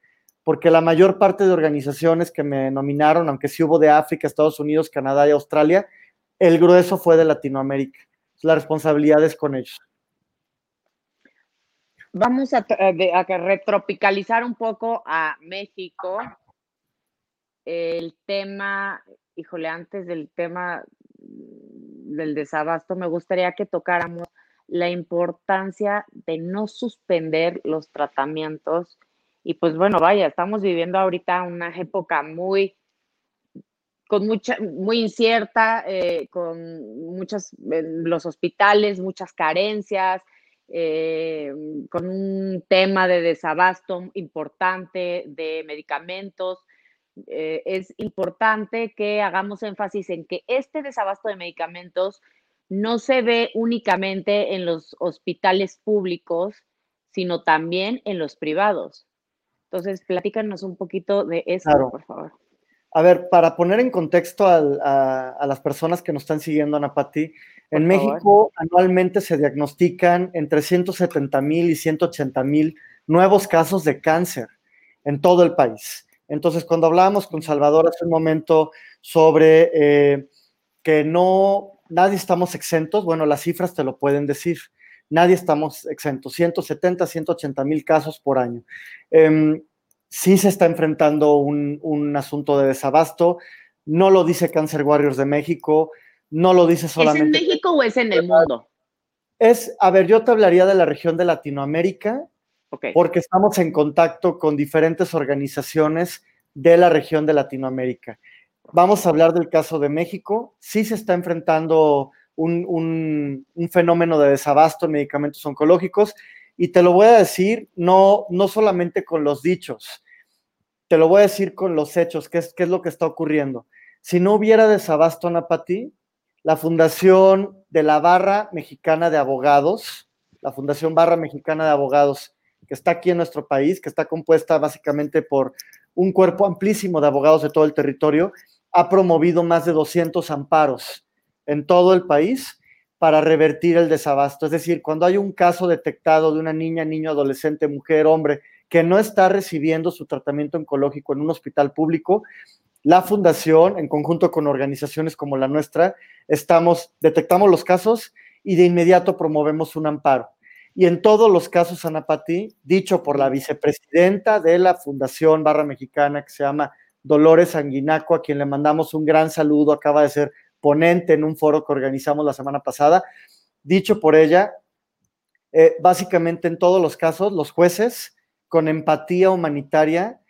S3: porque la mayor parte de organizaciones que me nominaron, aunque sí hubo de África, Estados Unidos, Canadá y Australia, el grueso fue de Latinoamérica. La responsabilidad es con ellos
S1: vamos a, retropicalizar un poco a México. El tema, híjole, antes del tema del desabasto, me gustaría que tocáramos la importancia de no suspender los tratamientos. Y pues bueno, vaya, estamos viviendo ahorita una época muy, con mucha, muy incierta, eh, con muchas, los hospitales, muchas carencias, eh, con un tema de desabasto importante de medicamentos. Eh, es importante que hagamos énfasis en que este desabasto de medicamentos no se ve únicamente en los hospitales públicos, sino también en los privados. Entonces, platícanos un poquito de eso, por favor.
S3: A ver, para poner en contexto a, a, las personas que nos están siguiendo, Ana Pati, en México anualmente se diagnostican entre 170 mil y 180 mil nuevos casos de cáncer en todo el país. Entonces, cuando hablábamos con Salvador hace un momento sobre eh, que no, nadie estamos exentos, bueno, las cifras te lo pueden decir. Nadie estamos exentos, 170, 180 mil casos por año. Em, sí se está enfrentando un, un asunto de desabasto, no lo dice Cancer Warriors de México, no lo dice solamente.
S1: ¿Es en México o es en el mundo?
S3: Es, a ver, yo te hablaría de la región de Latinoamérica, porque estamos en contacto con diferentes organizaciones de la región de Latinoamérica. Vamos a hablar del caso de México. Sí se está enfrentando un, un, fenómeno de desabasto en medicamentos oncológicos y te lo voy a decir no, no solamente con los dichos, te lo voy a decir con los hechos, qué es, qué es lo que está ocurriendo. Si no hubiera desabasto, Napati, la Fundación de la Barra Mexicana de Abogados, la Fundación Barra Mexicana de Abogados, que está aquí en nuestro país, que está compuesta básicamente por un cuerpo amplísimo de abogados de todo el territorio, ha promovido más de 200 amparos en todo el país para revertir el desabasto. Es decir, cuando hay un caso detectado de una niña, niño, adolescente, mujer, hombre, que no está recibiendo su tratamiento oncológico en un hospital público, la fundación, en conjunto con organizaciones como la nuestra, estamos, detectamos los casos y de inmediato promovemos un amparo. Y en todos los casos, Anapati, dicho por la vicepresidenta de la Fundación Barra Mexicana, que se llama Dolores Sanguinaco, a quien le mandamos un gran saludo, acaba de ser ponente en un foro que organizamos la semana pasada, dicho por ella, eh, básicamente en todos los casos, los jueces, con empatía humanitaria,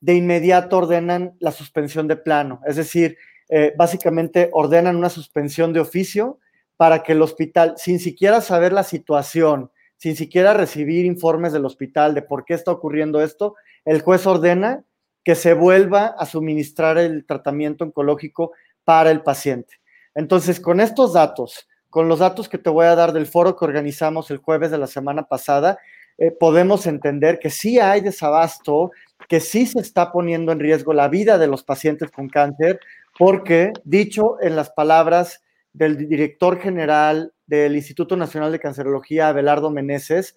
S3: de inmediato ordenan la suspensión de plano, es decir, eh, básicamente ordenan una suspensión de oficio para que el hospital, sin siquiera saber la situación, sin siquiera recibir informes del hospital de por qué está ocurriendo esto, el juez ordena que se vuelva a suministrar el tratamiento oncológico para el paciente. Entonces, con estos datos, con los datos que te voy a dar del foro que organizamos el jueves de la semana pasada, eh, podemos entender que sí hay desabasto, que sí se está poniendo en riesgo la vida de los pacientes con cáncer, porque, dicho en las palabras del director general del Instituto Nacional de Cancerología, Abelardo Meneses,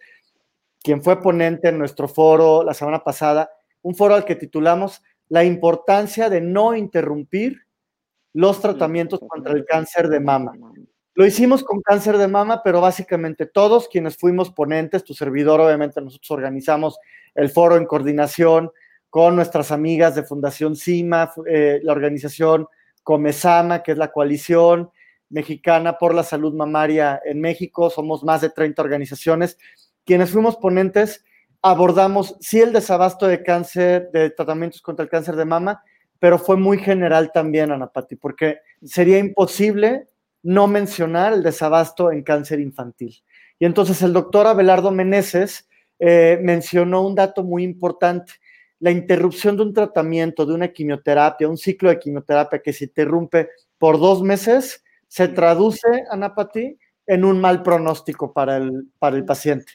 S3: quien fue ponente en nuestro foro la semana pasada, un foro al que titulamos La importancia de no interrumpir los tratamientos contra el cáncer de mama. Lo hicimos con cáncer de mama, pero básicamente todos quienes fuimos ponentes, tu servidor, obviamente nosotros organizamos el foro en coordinación con nuestras amigas de Fundación CIMA, eh, la organización Comesama, que es la coalición mexicana por la salud mamaria en México. Somos más de 30 organizaciones. Quienes fuimos ponentes, abordamos sí el desabasto de cáncer, de tratamientos contra el cáncer de mama, pero fue muy general también, Anapati, porque sería imposible no mencionar el desabasto en cáncer infantil. Y entonces el doctor Abelardo Meneses eh, mencionó un dato muy importante, la interrupción de un tratamiento, de una quimioterapia, un ciclo de quimioterapia que se interrumpe por dos meses, se traduce, Anapati, en un mal pronóstico para el, para el paciente.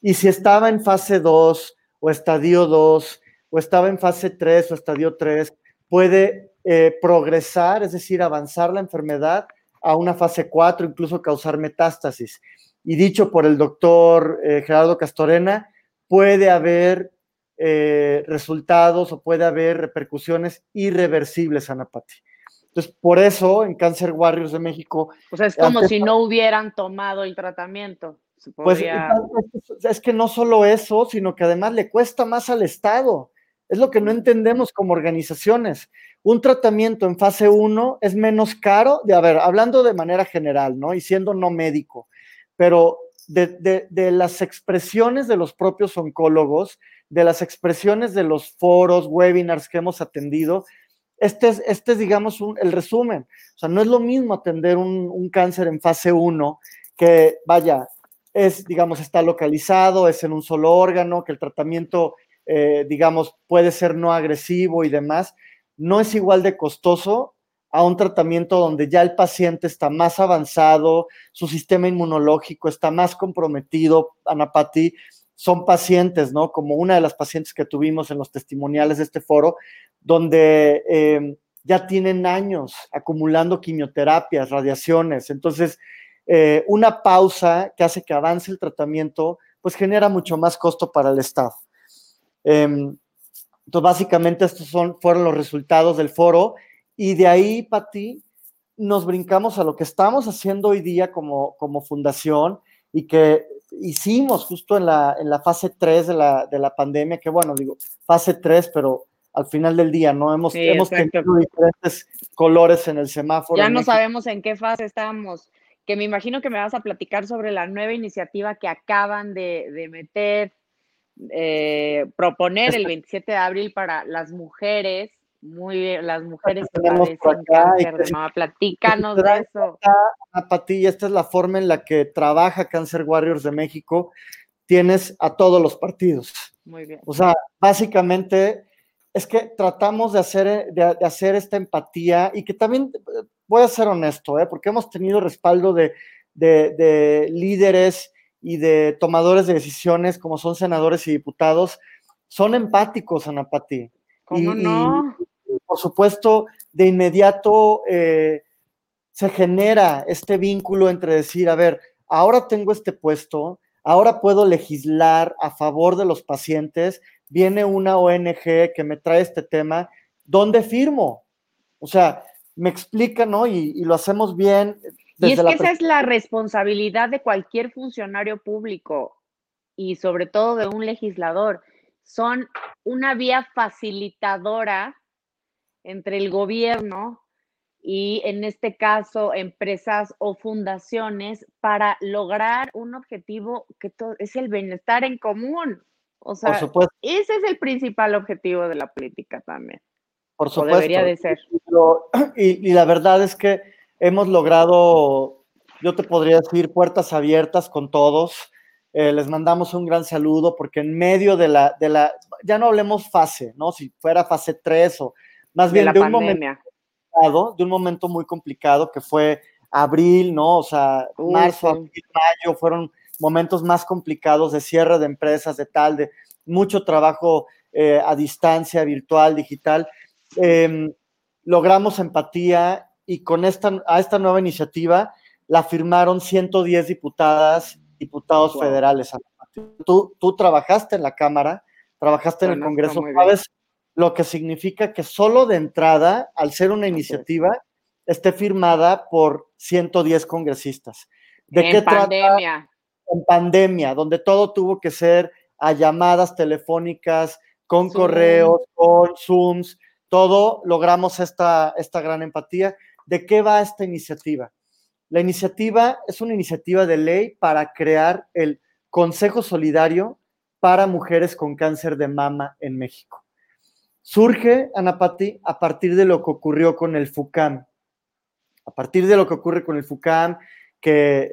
S3: Y si estaba en fase 2 o estadio 2 o estaba en fase 3 o estadio 3, puede eh, progresar, es decir, avanzar la enfermedad a una fase 4, incluso causar metástasis. Y dicho por el doctor eh, Gerardo Castorena, puede haber eh, resultados o puede haber repercusiones irreversibles, Anapati. Entonces, por eso en Cancer Warriors de México...
S1: O sea, es como si no hubieran tomado el tratamiento.
S3: Pues es que no solo eso, sino que además le cuesta más al Estado. Es lo que no entendemos como organizaciones. Un tratamiento en fase 1 es menos caro, de, a ver, hablando de manera general, ¿no? Y siendo no médico, pero de, las expresiones de los propios oncólogos, de las expresiones de los foros, webinars que hemos atendido, este es, este digamos, el resumen. O sea, no es lo mismo atender un, un cáncer en fase 1 que, vaya, es, digamos, está localizado, es en un solo órgano, que el tratamiento eh, digamos, puede ser no agresivo y demás, no es igual de costoso a un tratamiento donde ya el paciente está más avanzado, su sistema inmunológico está más comprometido, Anapati, son pacientes, ¿no? Como una de las pacientes que tuvimos en los testimoniales de este foro, donde eh, ya tienen años acumulando quimioterapias, radiaciones. Entonces, eh, una pausa que hace que avance el tratamiento, pues genera mucho más costo para el Estado. Em, entonces, básicamente estos son, fueron los resultados del foro y de ahí, Pati, nos brincamos a lo que estamos haciendo hoy día como, como fundación y que hicimos justo en la, en la fase 3 de la, de la pandemia, que bueno, digo, fase 3, pero al final del día, ¿no? Hemos, hemos tenido diferentes colores en el semáforo.
S1: Ya no sabemos en qué fase estamos, que me imagino que me vas a platicar sobre la nueva iniciativa que acaban de, de meter eh, proponer el 27 de abril para las mujeres, muy bien, las mujeres que padecen cáncer de mama. Platícanos de eso.
S3: Pati, esta es la forma en la que trabaja Cancer Warriors de México. Tienes a todos los partidos.
S1: Muy bien.
S3: O sea, básicamente es que tratamos de hacer, de, hacer esta empatía y que también, voy a ser honesto, ¿eh? porque hemos tenido respaldo de, de líderes y de tomadores de decisiones como son senadores y diputados, son empáticos, Ana Pati.
S1: ¿Cómo no?
S3: por supuesto, de inmediato eh, se genera este vínculo entre decir, a ver, ahora tengo este puesto, ahora puedo legislar a favor de los pacientes, viene una ONG que me trae este tema, ¿dónde firmo? O sea, me explica, ¿no? Y, y lo hacemos bien,
S1: y es que esa es la responsabilidad de cualquier funcionario público y sobre todo de un legislador. Son una vía facilitadora entre el gobierno y en este caso empresas o fundaciones para lograr un objetivo que es el bienestar en común. O sea, ese es el principal objetivo de la política también.
S3: Por supuesto.
S1: debería de ser.
S3: y la verdad es que hemos logrado, yo te podría decir, puertas abiertas con todos. Eh, les mandamos un gran saludo porque en medio de la, de la, ya no hablemos fase, ¿no? Si fuera fase 3 o más bien de, un momento de un momento muy complicado que fue abril, ¿no? O sea, marzo, abril, mayo fueron momentos más complicados de cierre de empresas, de tal, de mucho trabajo eh, a distancia, virtual, digital. Em, logramos empatía y con esta, a esta nueva iniciativa la firmaron 110 diputadas, diputados federales. Tú, tú trabajaste en la Cámara, trabajaste en el Congreso, ¿sabes lo que significa que solo de entrada, al ser una iniciativa, esté firmada por 110 congresistas?
S1: ¿De en qué pandemia.
S3: En pandemia, donde todo tuvo que ser a llamadas telefónicas, con correos, con Zooms, todo logramos esta, esta gran empatía. ¿De qué va esta iniciativa? La iniciativa es una iniciativa de ley para crear el Consejo Solidario para Mujeres con Cáncer de Mama en México. Surge, Anapati, a partir de lo que ocurrió con el FUCAM. A partir de lo que ocurre con el FUCAM, que,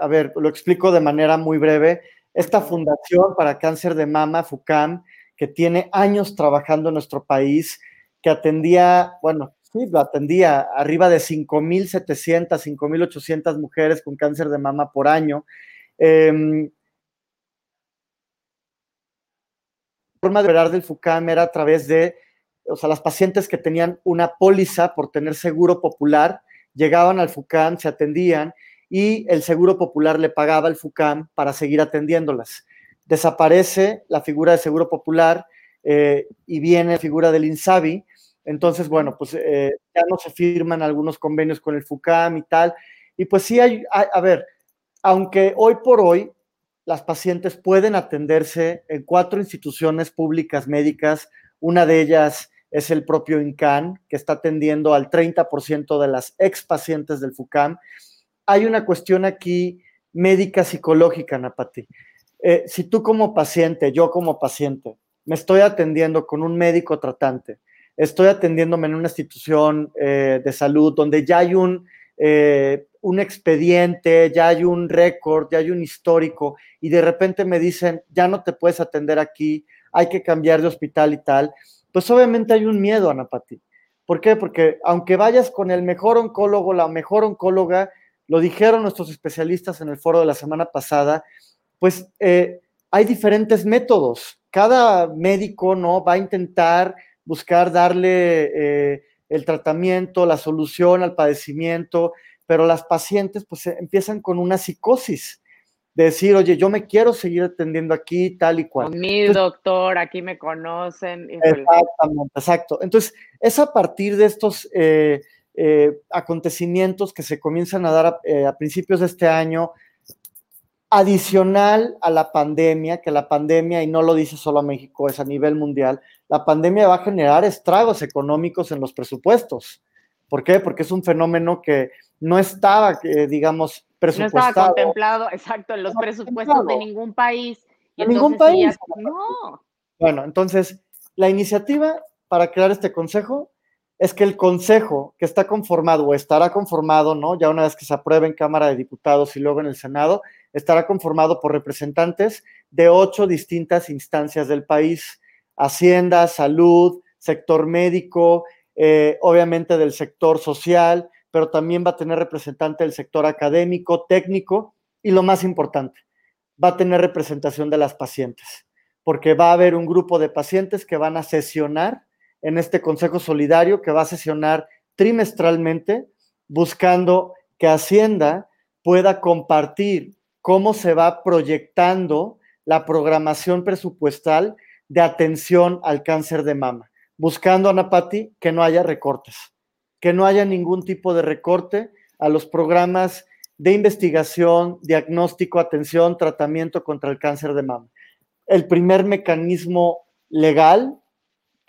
S3: a ver, lo explico de manera muy breve. Esta fundación para cáncer de mama, FUCAM, que tiene años trabajando en nuestro país, que atendía, bueno, sí, lo atendía arriba de 5.700, 5.800 mujeres con cáncer de mama por año. Eh, forma de operar del FUCAM era a través de, o sea, las pacientes que tenían una póliza por tener seguro popular, llegaban al FUCAM, se atendían y el seguro popular le pagaba al FUCAM para seguir atendiéndolas. Desaparece la figura de seguro popular eh, y viene la figura del INSABI, entonces, bueno, pues eh, ya no se firman algunos convenios con el FUCAM y tal. Y pues sí hay, a ver, aunque hoy por hoy las pacientes pueden atenderse en cuatro instituciones públicas médicas, una de ellas es el propio INCAN, que está atendiendo al 30% de las ex pacientes del FUCAM. Hay una cuestión aquí médica psicológica, Napati. Eh, si tú como paciente, yo como paciente, me estoy atendiendo con un médico tratante, estoy atendiéndome en una institución eh, de salud donde ya hay un, eh, un expediente, ya hay un récord, ya hay un histórico, y de repente me dicen, ya no te puedes atender aquí, hay que cambiar de hospital y tal, pues obviamente hay un miedo, Ana Pati. ¿Por qué? Porque aunque vayas con el mejor oncólogo, la mejor oncóloga, lo dijeron nuestros especialistas en el foro de la semana pasada, pues eh, hay diferentes métodos. Cada médico no va a intentar buscar darle eh, el tratamiento, la solución al padecimiento, pero las pacientes pues empiezan con una psicosis de decir, oye, yo me quiero seguir atendiendo aquí, tal y cual.
S1: Mi doctor, aquí me conocen.
S3: Exactamente, exacto. Entonces, es a partir de estos eh, eh, acontecimientos que se comienzan a dar a, a, principios de este año, adicional a la pandemia, que la pandemia, y no lo dice solo México, es a nivel mundial, la pandemia va a generar estragos económicos en los presupuestos. ¿Por qué? Porque es un fenómeno que no estaba, eh, digamos, presupuestado.
S1: No estaba contemplado, exacto, en los presupuestos de ningún país.
S3: Y ningún país. no. Bueno, entonces, la iniciativa para crear este consejo es que el consejo que está conformado o estará conformado, ¿no? Ya una vez que se apruebe en Cámara de Diputados y luego en el Senado, estará conformado por representantes de ocho distintas instancias del país, Hacienda, Salud, sector médico, eh, obviamente del sector social, pero también va a tener representante del sector académico, técnico y lo más importante, va a tener representación de las pacientes, porque va a haber un grupo de pacientes que van a sesionar en este Consejo Solidario, que va a sesionar trimestralmente, buscando que Hacienda pueda compartir cómo se va proyectando la programación presupuestal de atención al cáncer de mama, buscando, Anapati, que no haya recortes, que no haya ningún tipo de recorte a los programas de investigación, diagnóstico, atención, tratamiento contra el cáncer de mama. El primer mecanismo legal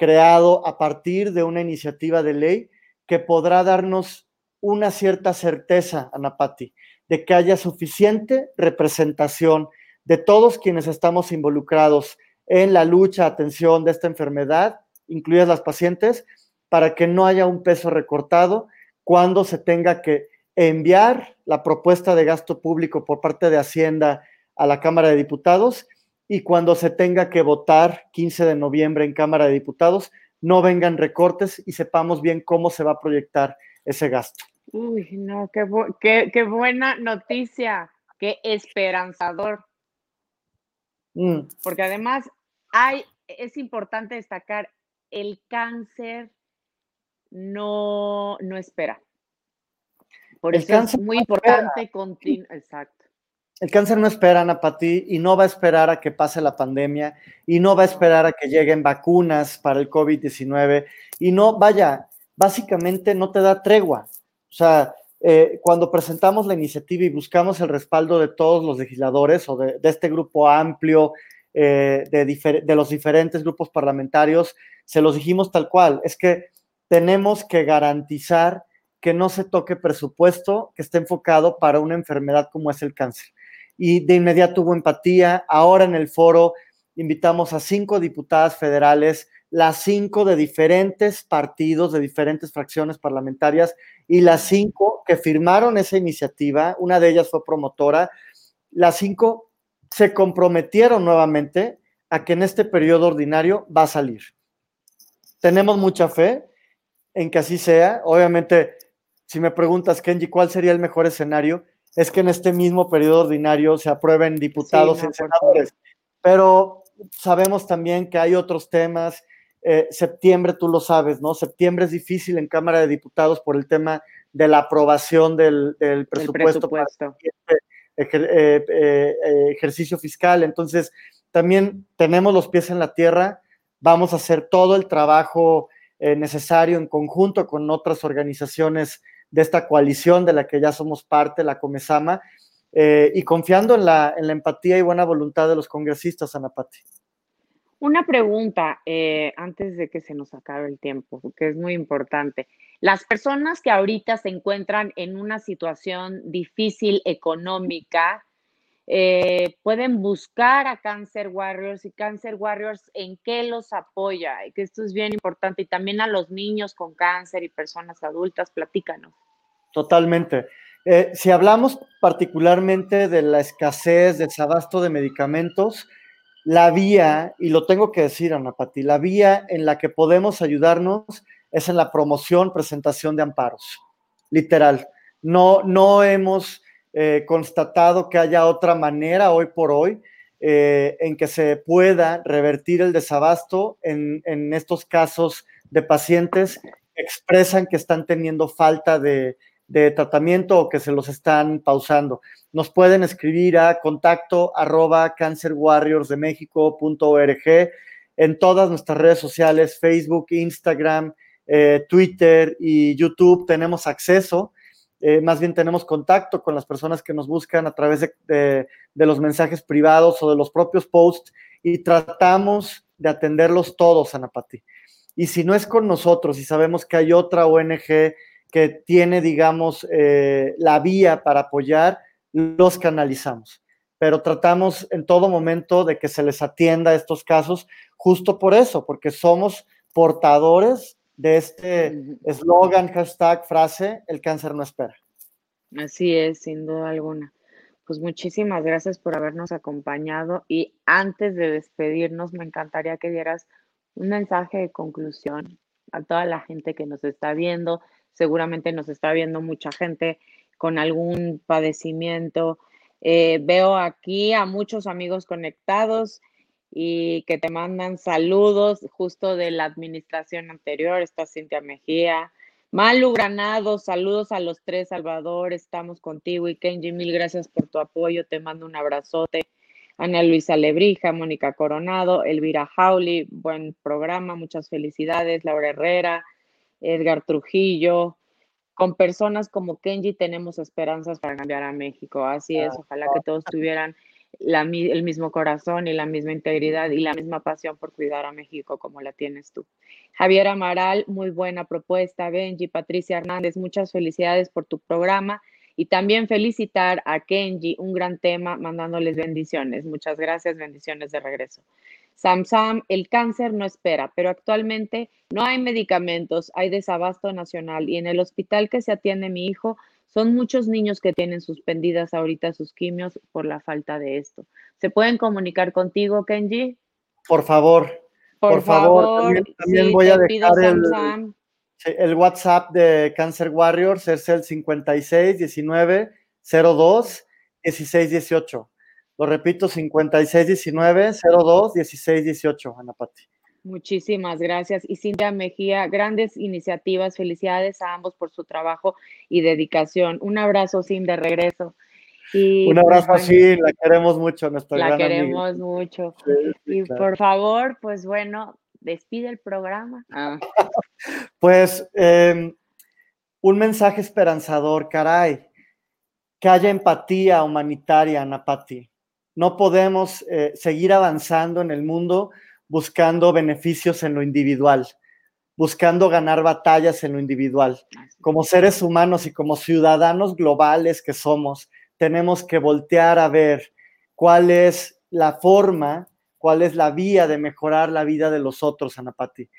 S3: creado a partir de una iniciativa de ley que podrá darnos una cierta certeza, Anapati, de que haya suficiente representación de todos quienes estamos involucrados en la lucha, atención de esta enfermedad, incluidas las pacientes, para que no haya un peso recortado cuando se tenga que enviar la propuesta de gasto público por parte de Hacienda a la Cámara de Diputados y cuando se tenga que votar 15 de noviembre en Cámara de Diputados, no vengan recortes y sepamos bien cómo se va a proyectar ese gasto.
S1: Uy, no, qué, qué, buena noticia, qué esperanzador. Mm. Porque además hay, es importante destacar, el cáncer no, no espera. Por eso es muy importante continuar. Exacto.
S3: El cáncer no espera, Ana Pati, y no va a esperar a que pase la pandemia, y no va a esperar a que lleguen vacunas para el COVID-19, y no, vaya, básicamente no te da tregua. O sea, eh, cuando presentamos la iniciativa y buscamos el respaldo de todos los legisladores o de, este grupo amplio eh, de, de los diferentes grupos parlamentarios, se los dijimos tal cual, es que tenemos que garantizar que no se toque presupuesto que esté enfocado para una enfermedad como es el cáncer. Y de inmediato hubo empatía. Ahora en el foro invitamos a cinco diputadas federales, las cinco de diferentes partidos, de diferentes fracciones parlamentarias, y las cinco que firmaron esa iniciativa, una de ellas fue promotora, las cinco se comprometieron nuevamente a que en este periodo ordinario va a salir. Tenemos mucha fe en que así sea. Obviamente si me preguntas, Kenji, ¿cuál sería el mejor escenario? Es que en este mismo periodo ordinario se aprueben diputados y senadores. Pero sabemos también que hay otros temas. Eh, septiembre, tú lo sabes, ¿no? Septiembre es difícil en Cámara de Diputados por el tema de la aprobación del, presupuesto, para este eh, eh, ejercicio fiscal. Entonces, también tenemos los pies en la tierra, vamos a hacer todo el trabajo necesario en conjunto con otras organizaciones de esta coalición de la que ya somos parte, la Comesama, eh, y confiando en la, en la, empatía y buena voluntad de los congresistas, Anapati.
S1: Una pregunta eh, antes de que se nos acabe el tiempo, que es muy importante. Las personas que ahorita se encuentran en una situación difícil económica, eh, pueden buscar a Cancer Warriors y Cancer Warriors en qué los apoya, que esto es bien importante, y también a los niños con cáncer y personas adultas, platícanos.
S3: Totalmente. Eh, si hablamos particularmente de la escasez, del desabasto de medicamentos, la vía, y lo tengo que decir, Ana Pati, la vía en la que podemos ayudarnos es en la promoción, presentación de amparos, literal. No, no hemos eh, constatado que haya otra manera hoy por hoy eh, en que se pueda revertir el desabasto en, en estos casos de pacientes que expresan que están teniendo falta de, de tratamiento o que se los están pausando. Nos pueden escribir a contacto arroba cancerwarriorsdemexico.org en todas nuestras redes sociales, Facebook, Instagram, eh, Twitter y YouTube. Tenemos acceso, eh, más bien tenemos contacto con las personas que nos buscan a través de, los mensajes privados o de los propios posts y tratamos de atenderlos todos, Anapati. Y si no es con nosotros y sabemos que hay otra ONG que tiene, digamos, eh, la vía para apoyar, los canalizamos. Pero tratamos en todo momento de que se les atienda a estos casos, justo por eso, porque somos portadores de este eslogan, hashtag, frase, el cáncer no espera.
S1: Así es, sin duda alguna. Pues muchísimas gracias por habernos acompañado y antes de despedirnos, me encantaría que dieras un mensaje de conclusión a toda la gente que nos está viendo, seguramente nos está viendo mucha gente con algún padecimiento. Eh, veo aquí a muchos amigos conectados y que te mandan saludos justo de la administración anterior. Está Cintia Mejía. Malu Granado, saludos a los tres, Salvador, estamos contigo. Y Kenji, mil gracias por tu apoyo, te mando un abrazote. Ana Luisa Lebrija, Mónica Coronado, Elvira Jauli, buen programa, muchas felicidades. Laura Herrera, Edgar Trujillo. Con personas como Kenji tenemos esperanzas para cambiar a México. Así es, ojalá que todos tuvieran el mismo corazón y la misma integridad y la misma pasión por cuidar a México como la tienes tú. Javier Amaral, muy buena propuesta. Benji, Patricia Hernández, muchas felicidades por tu programa y también felicitar a Kenji, un gran tema, mandándoles bendiciones. Muchas gracias, bendiciones de regreso. Sam Sam, el cáncer no espera, pero actualmente no hay medicamentos, hay desabasto nacional y en el hospital que se atiende mi hijo son muchos niños que tienen suspendidas ahorita sus quimios por la falta de esto. ¿Se pueden comunicar contigo, Kenji?
S3: Por favor. Por, favor. También, voy a dejar el, el WhatsApp de Cancer Warriors es el 56 19 02 16 18. Lo repito, 56 19 02 16 18, Ana Pati.
S1: Muchísimas gracias. Y Cintia Mejía, grandes iniciativas. Felicidades a ambos por su trabajo y dedicación. Un abrazo, Sin, de regreso.
S3: Y, Un abrazo, pues, la queremos mucho. Nuestra
S1: la queremos mucho. y por favor, pues bueno, despide el programa. Ah. *laughs*
S3: pues em, un mensaje esperanzador, caray. Que haya empatía humanitaria, Napati. No podemos eh, seguir avanzando en el mundo buscando beneficios en lo individual, buscando ganar batallas en lo individual. Como seres humanos y como ciudadanos globales que somos, tenemos que voltear a ver cuál es la forma, cuál es la vía de mejorar la vida de los otros, Anapati.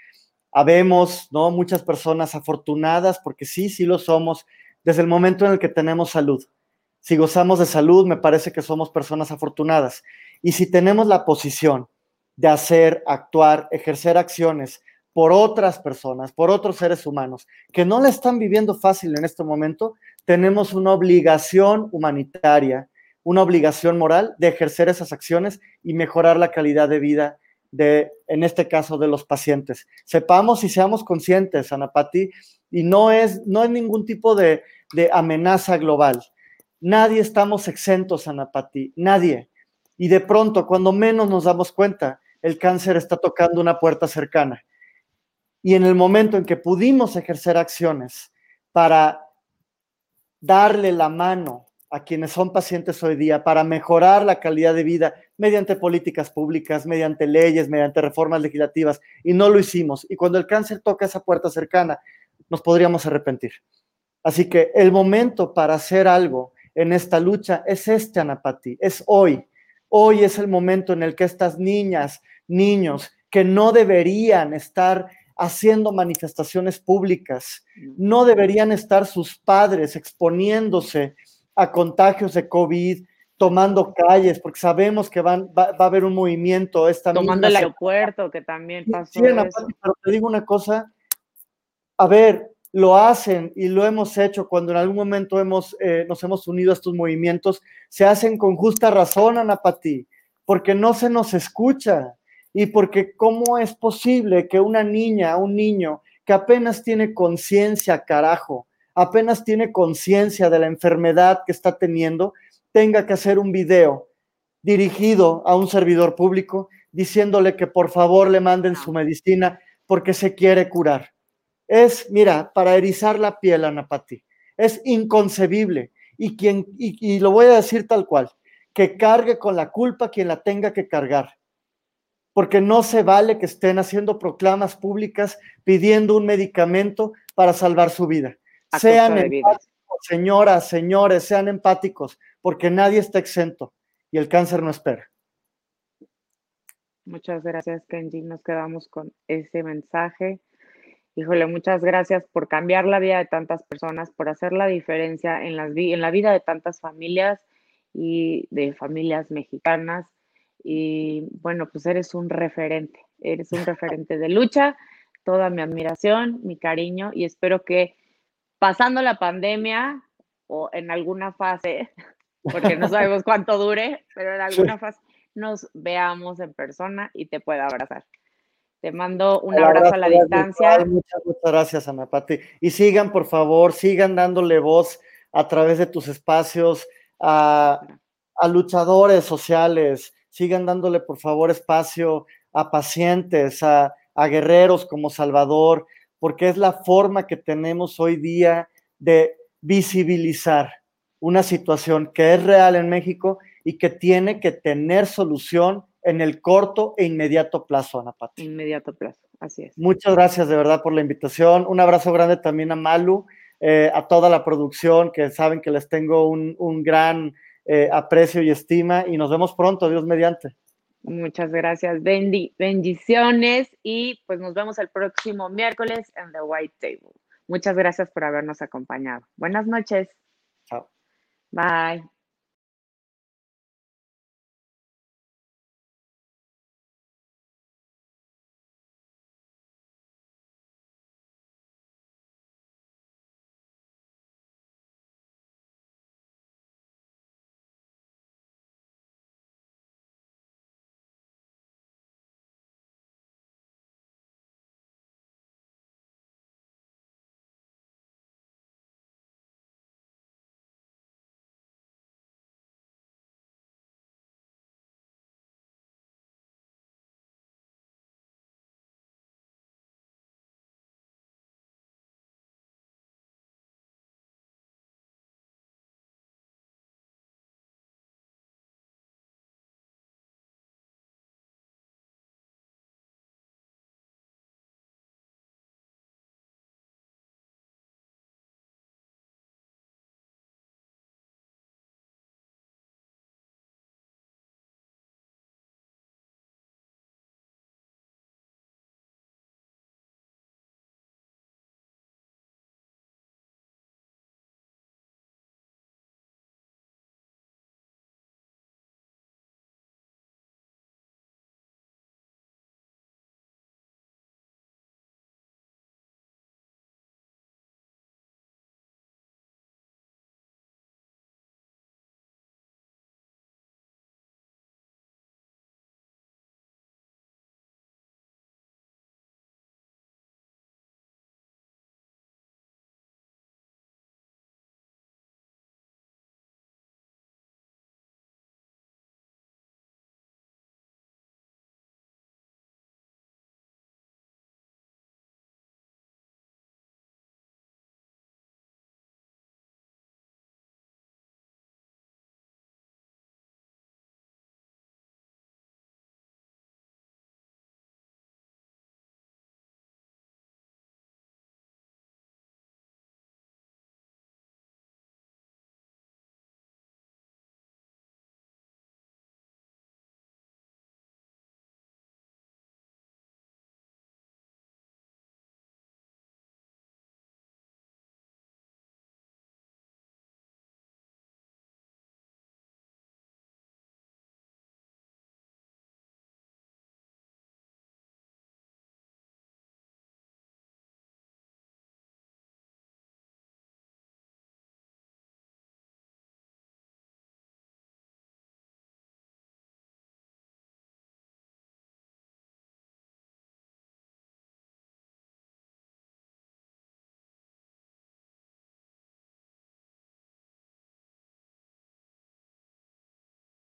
S3: Habemos, ¿no? Muchas personas afortunadas, porque sí, sí lo somos, desde el momento en el que tenemos salud. Si gozamos de salud, me parece que somos personas afortunadas. Y si tenemos la posición de hacer, actuar, ejercer acciones por otras personas, por otros seres humanos que no la están viviendo fácil en este momento, tenemos una obligación humanitaria, una obligación moral de ejercer esas acciones y mejorar la calidad de vida de, en este caso, de los pacientes. Sepamos y seamos conscientes, Anapati, y no es, no es ningún tipo de, de amenaza global. Nadie estamos exentos, Anapati, nadie. Y de pronto, cuando menos nos damos cuenta, el cáncer está tocando una puerta cercana. Y en el momento en que pudimos ejercer acciones para darle la mano a quienes son pacientes hoy día, para mejorar la calidad de vida mediante políticas públicas, mediante leyes, mediante reformas legislativas, y no lo hicimos. Y cuando el cáncer toca esa puerta cercana, nos podríamos arrepentir. Así que el momento para hacer algo en esta lucha es este, Anapati, es hoy. Hoy es el momento en el que estas niñas, niños que no deberían estar haciendo manifestaciones públicas, no deberían estar sus padres exponiéndose a contagios de COVID, tomando calles, porque sabemos que van, va, a haber un movimiento. Esta
S1: tomando el aeropuerto, que también pasó.
S3: pero te digo una cosa, a ver, lo hacen y lo hemos hecho cuando en algún momento hemos, eh, nos hemos unido a estos movimientos, se hacen con justa razón, Anapati, porque no se nos escucha y porque cómo es posible que una niña, un niño que apenas tiene conciencia, carajo, apenas tiene conciencia de la enfermedad que está teniendo, tenga que hacer un video dirigido a un servidor público diciéndole que por favor le manden su medicina porque se quiere curar. Es, mira, para erizar la piel, Anapati, es inconcebible. Y, quien, y lo voy a decir tal cual, que cargue con la culpa quien la tenga que cargar porque no se vale que estén haciendo proclamas públicas pidiendo un medicamento para salvar su vida. sean empáticos, señoras, señores, sean empáticos, porque nadie está exento y el cáncer no espera.
S1: Muchas gracias, Kenji. Nos quedamos con ese mensaje. Híjole, muchas gracias por cambiar la vida de tantas personas, por hacer la diferencia en, las, en la vida de tantas familias y de familias mexicanas y bueno, pues eres un referente, eres un referente de lucha, toda mi admiración, mi cariño y espero que pasando la pandemia o en alguna fase, *laughs* porque no sabemos cuánto dure, pero en alguna fase nos veamos en persona y te pueda abrazar. Te mando un abrazo, a la distancia.
S3: Muchas, muchas gracias, Ana Pati. Y sigan, por favor, sigan dándole voz a través de tus espacios a, a luchadores sociales, sigan dándole por favor espacio a pacientes, a, guerreros como Salvador, porque es la forma que tenemos hoy día de visibilizar una situación que es real en México y que tiene que tener solución en el corto e inmediato plazo, Ana Pati.
S1: Inmediato plazo, así es.
S3: Muchas gracias de verdad por la invitación. Un abrazo grande también a Malu, eh, a toda la producción, que saben que les tengo un, un gran eh, aprecio y estima y nos vemos pronto, Dios mediante.
S1: Muchas gracias, bendiciones y pues nos vemos el próximo miércoles en The White Table. Muchas gracias por habernos acompañado. Buenas noches.
S3: Chao.
S1: Bye.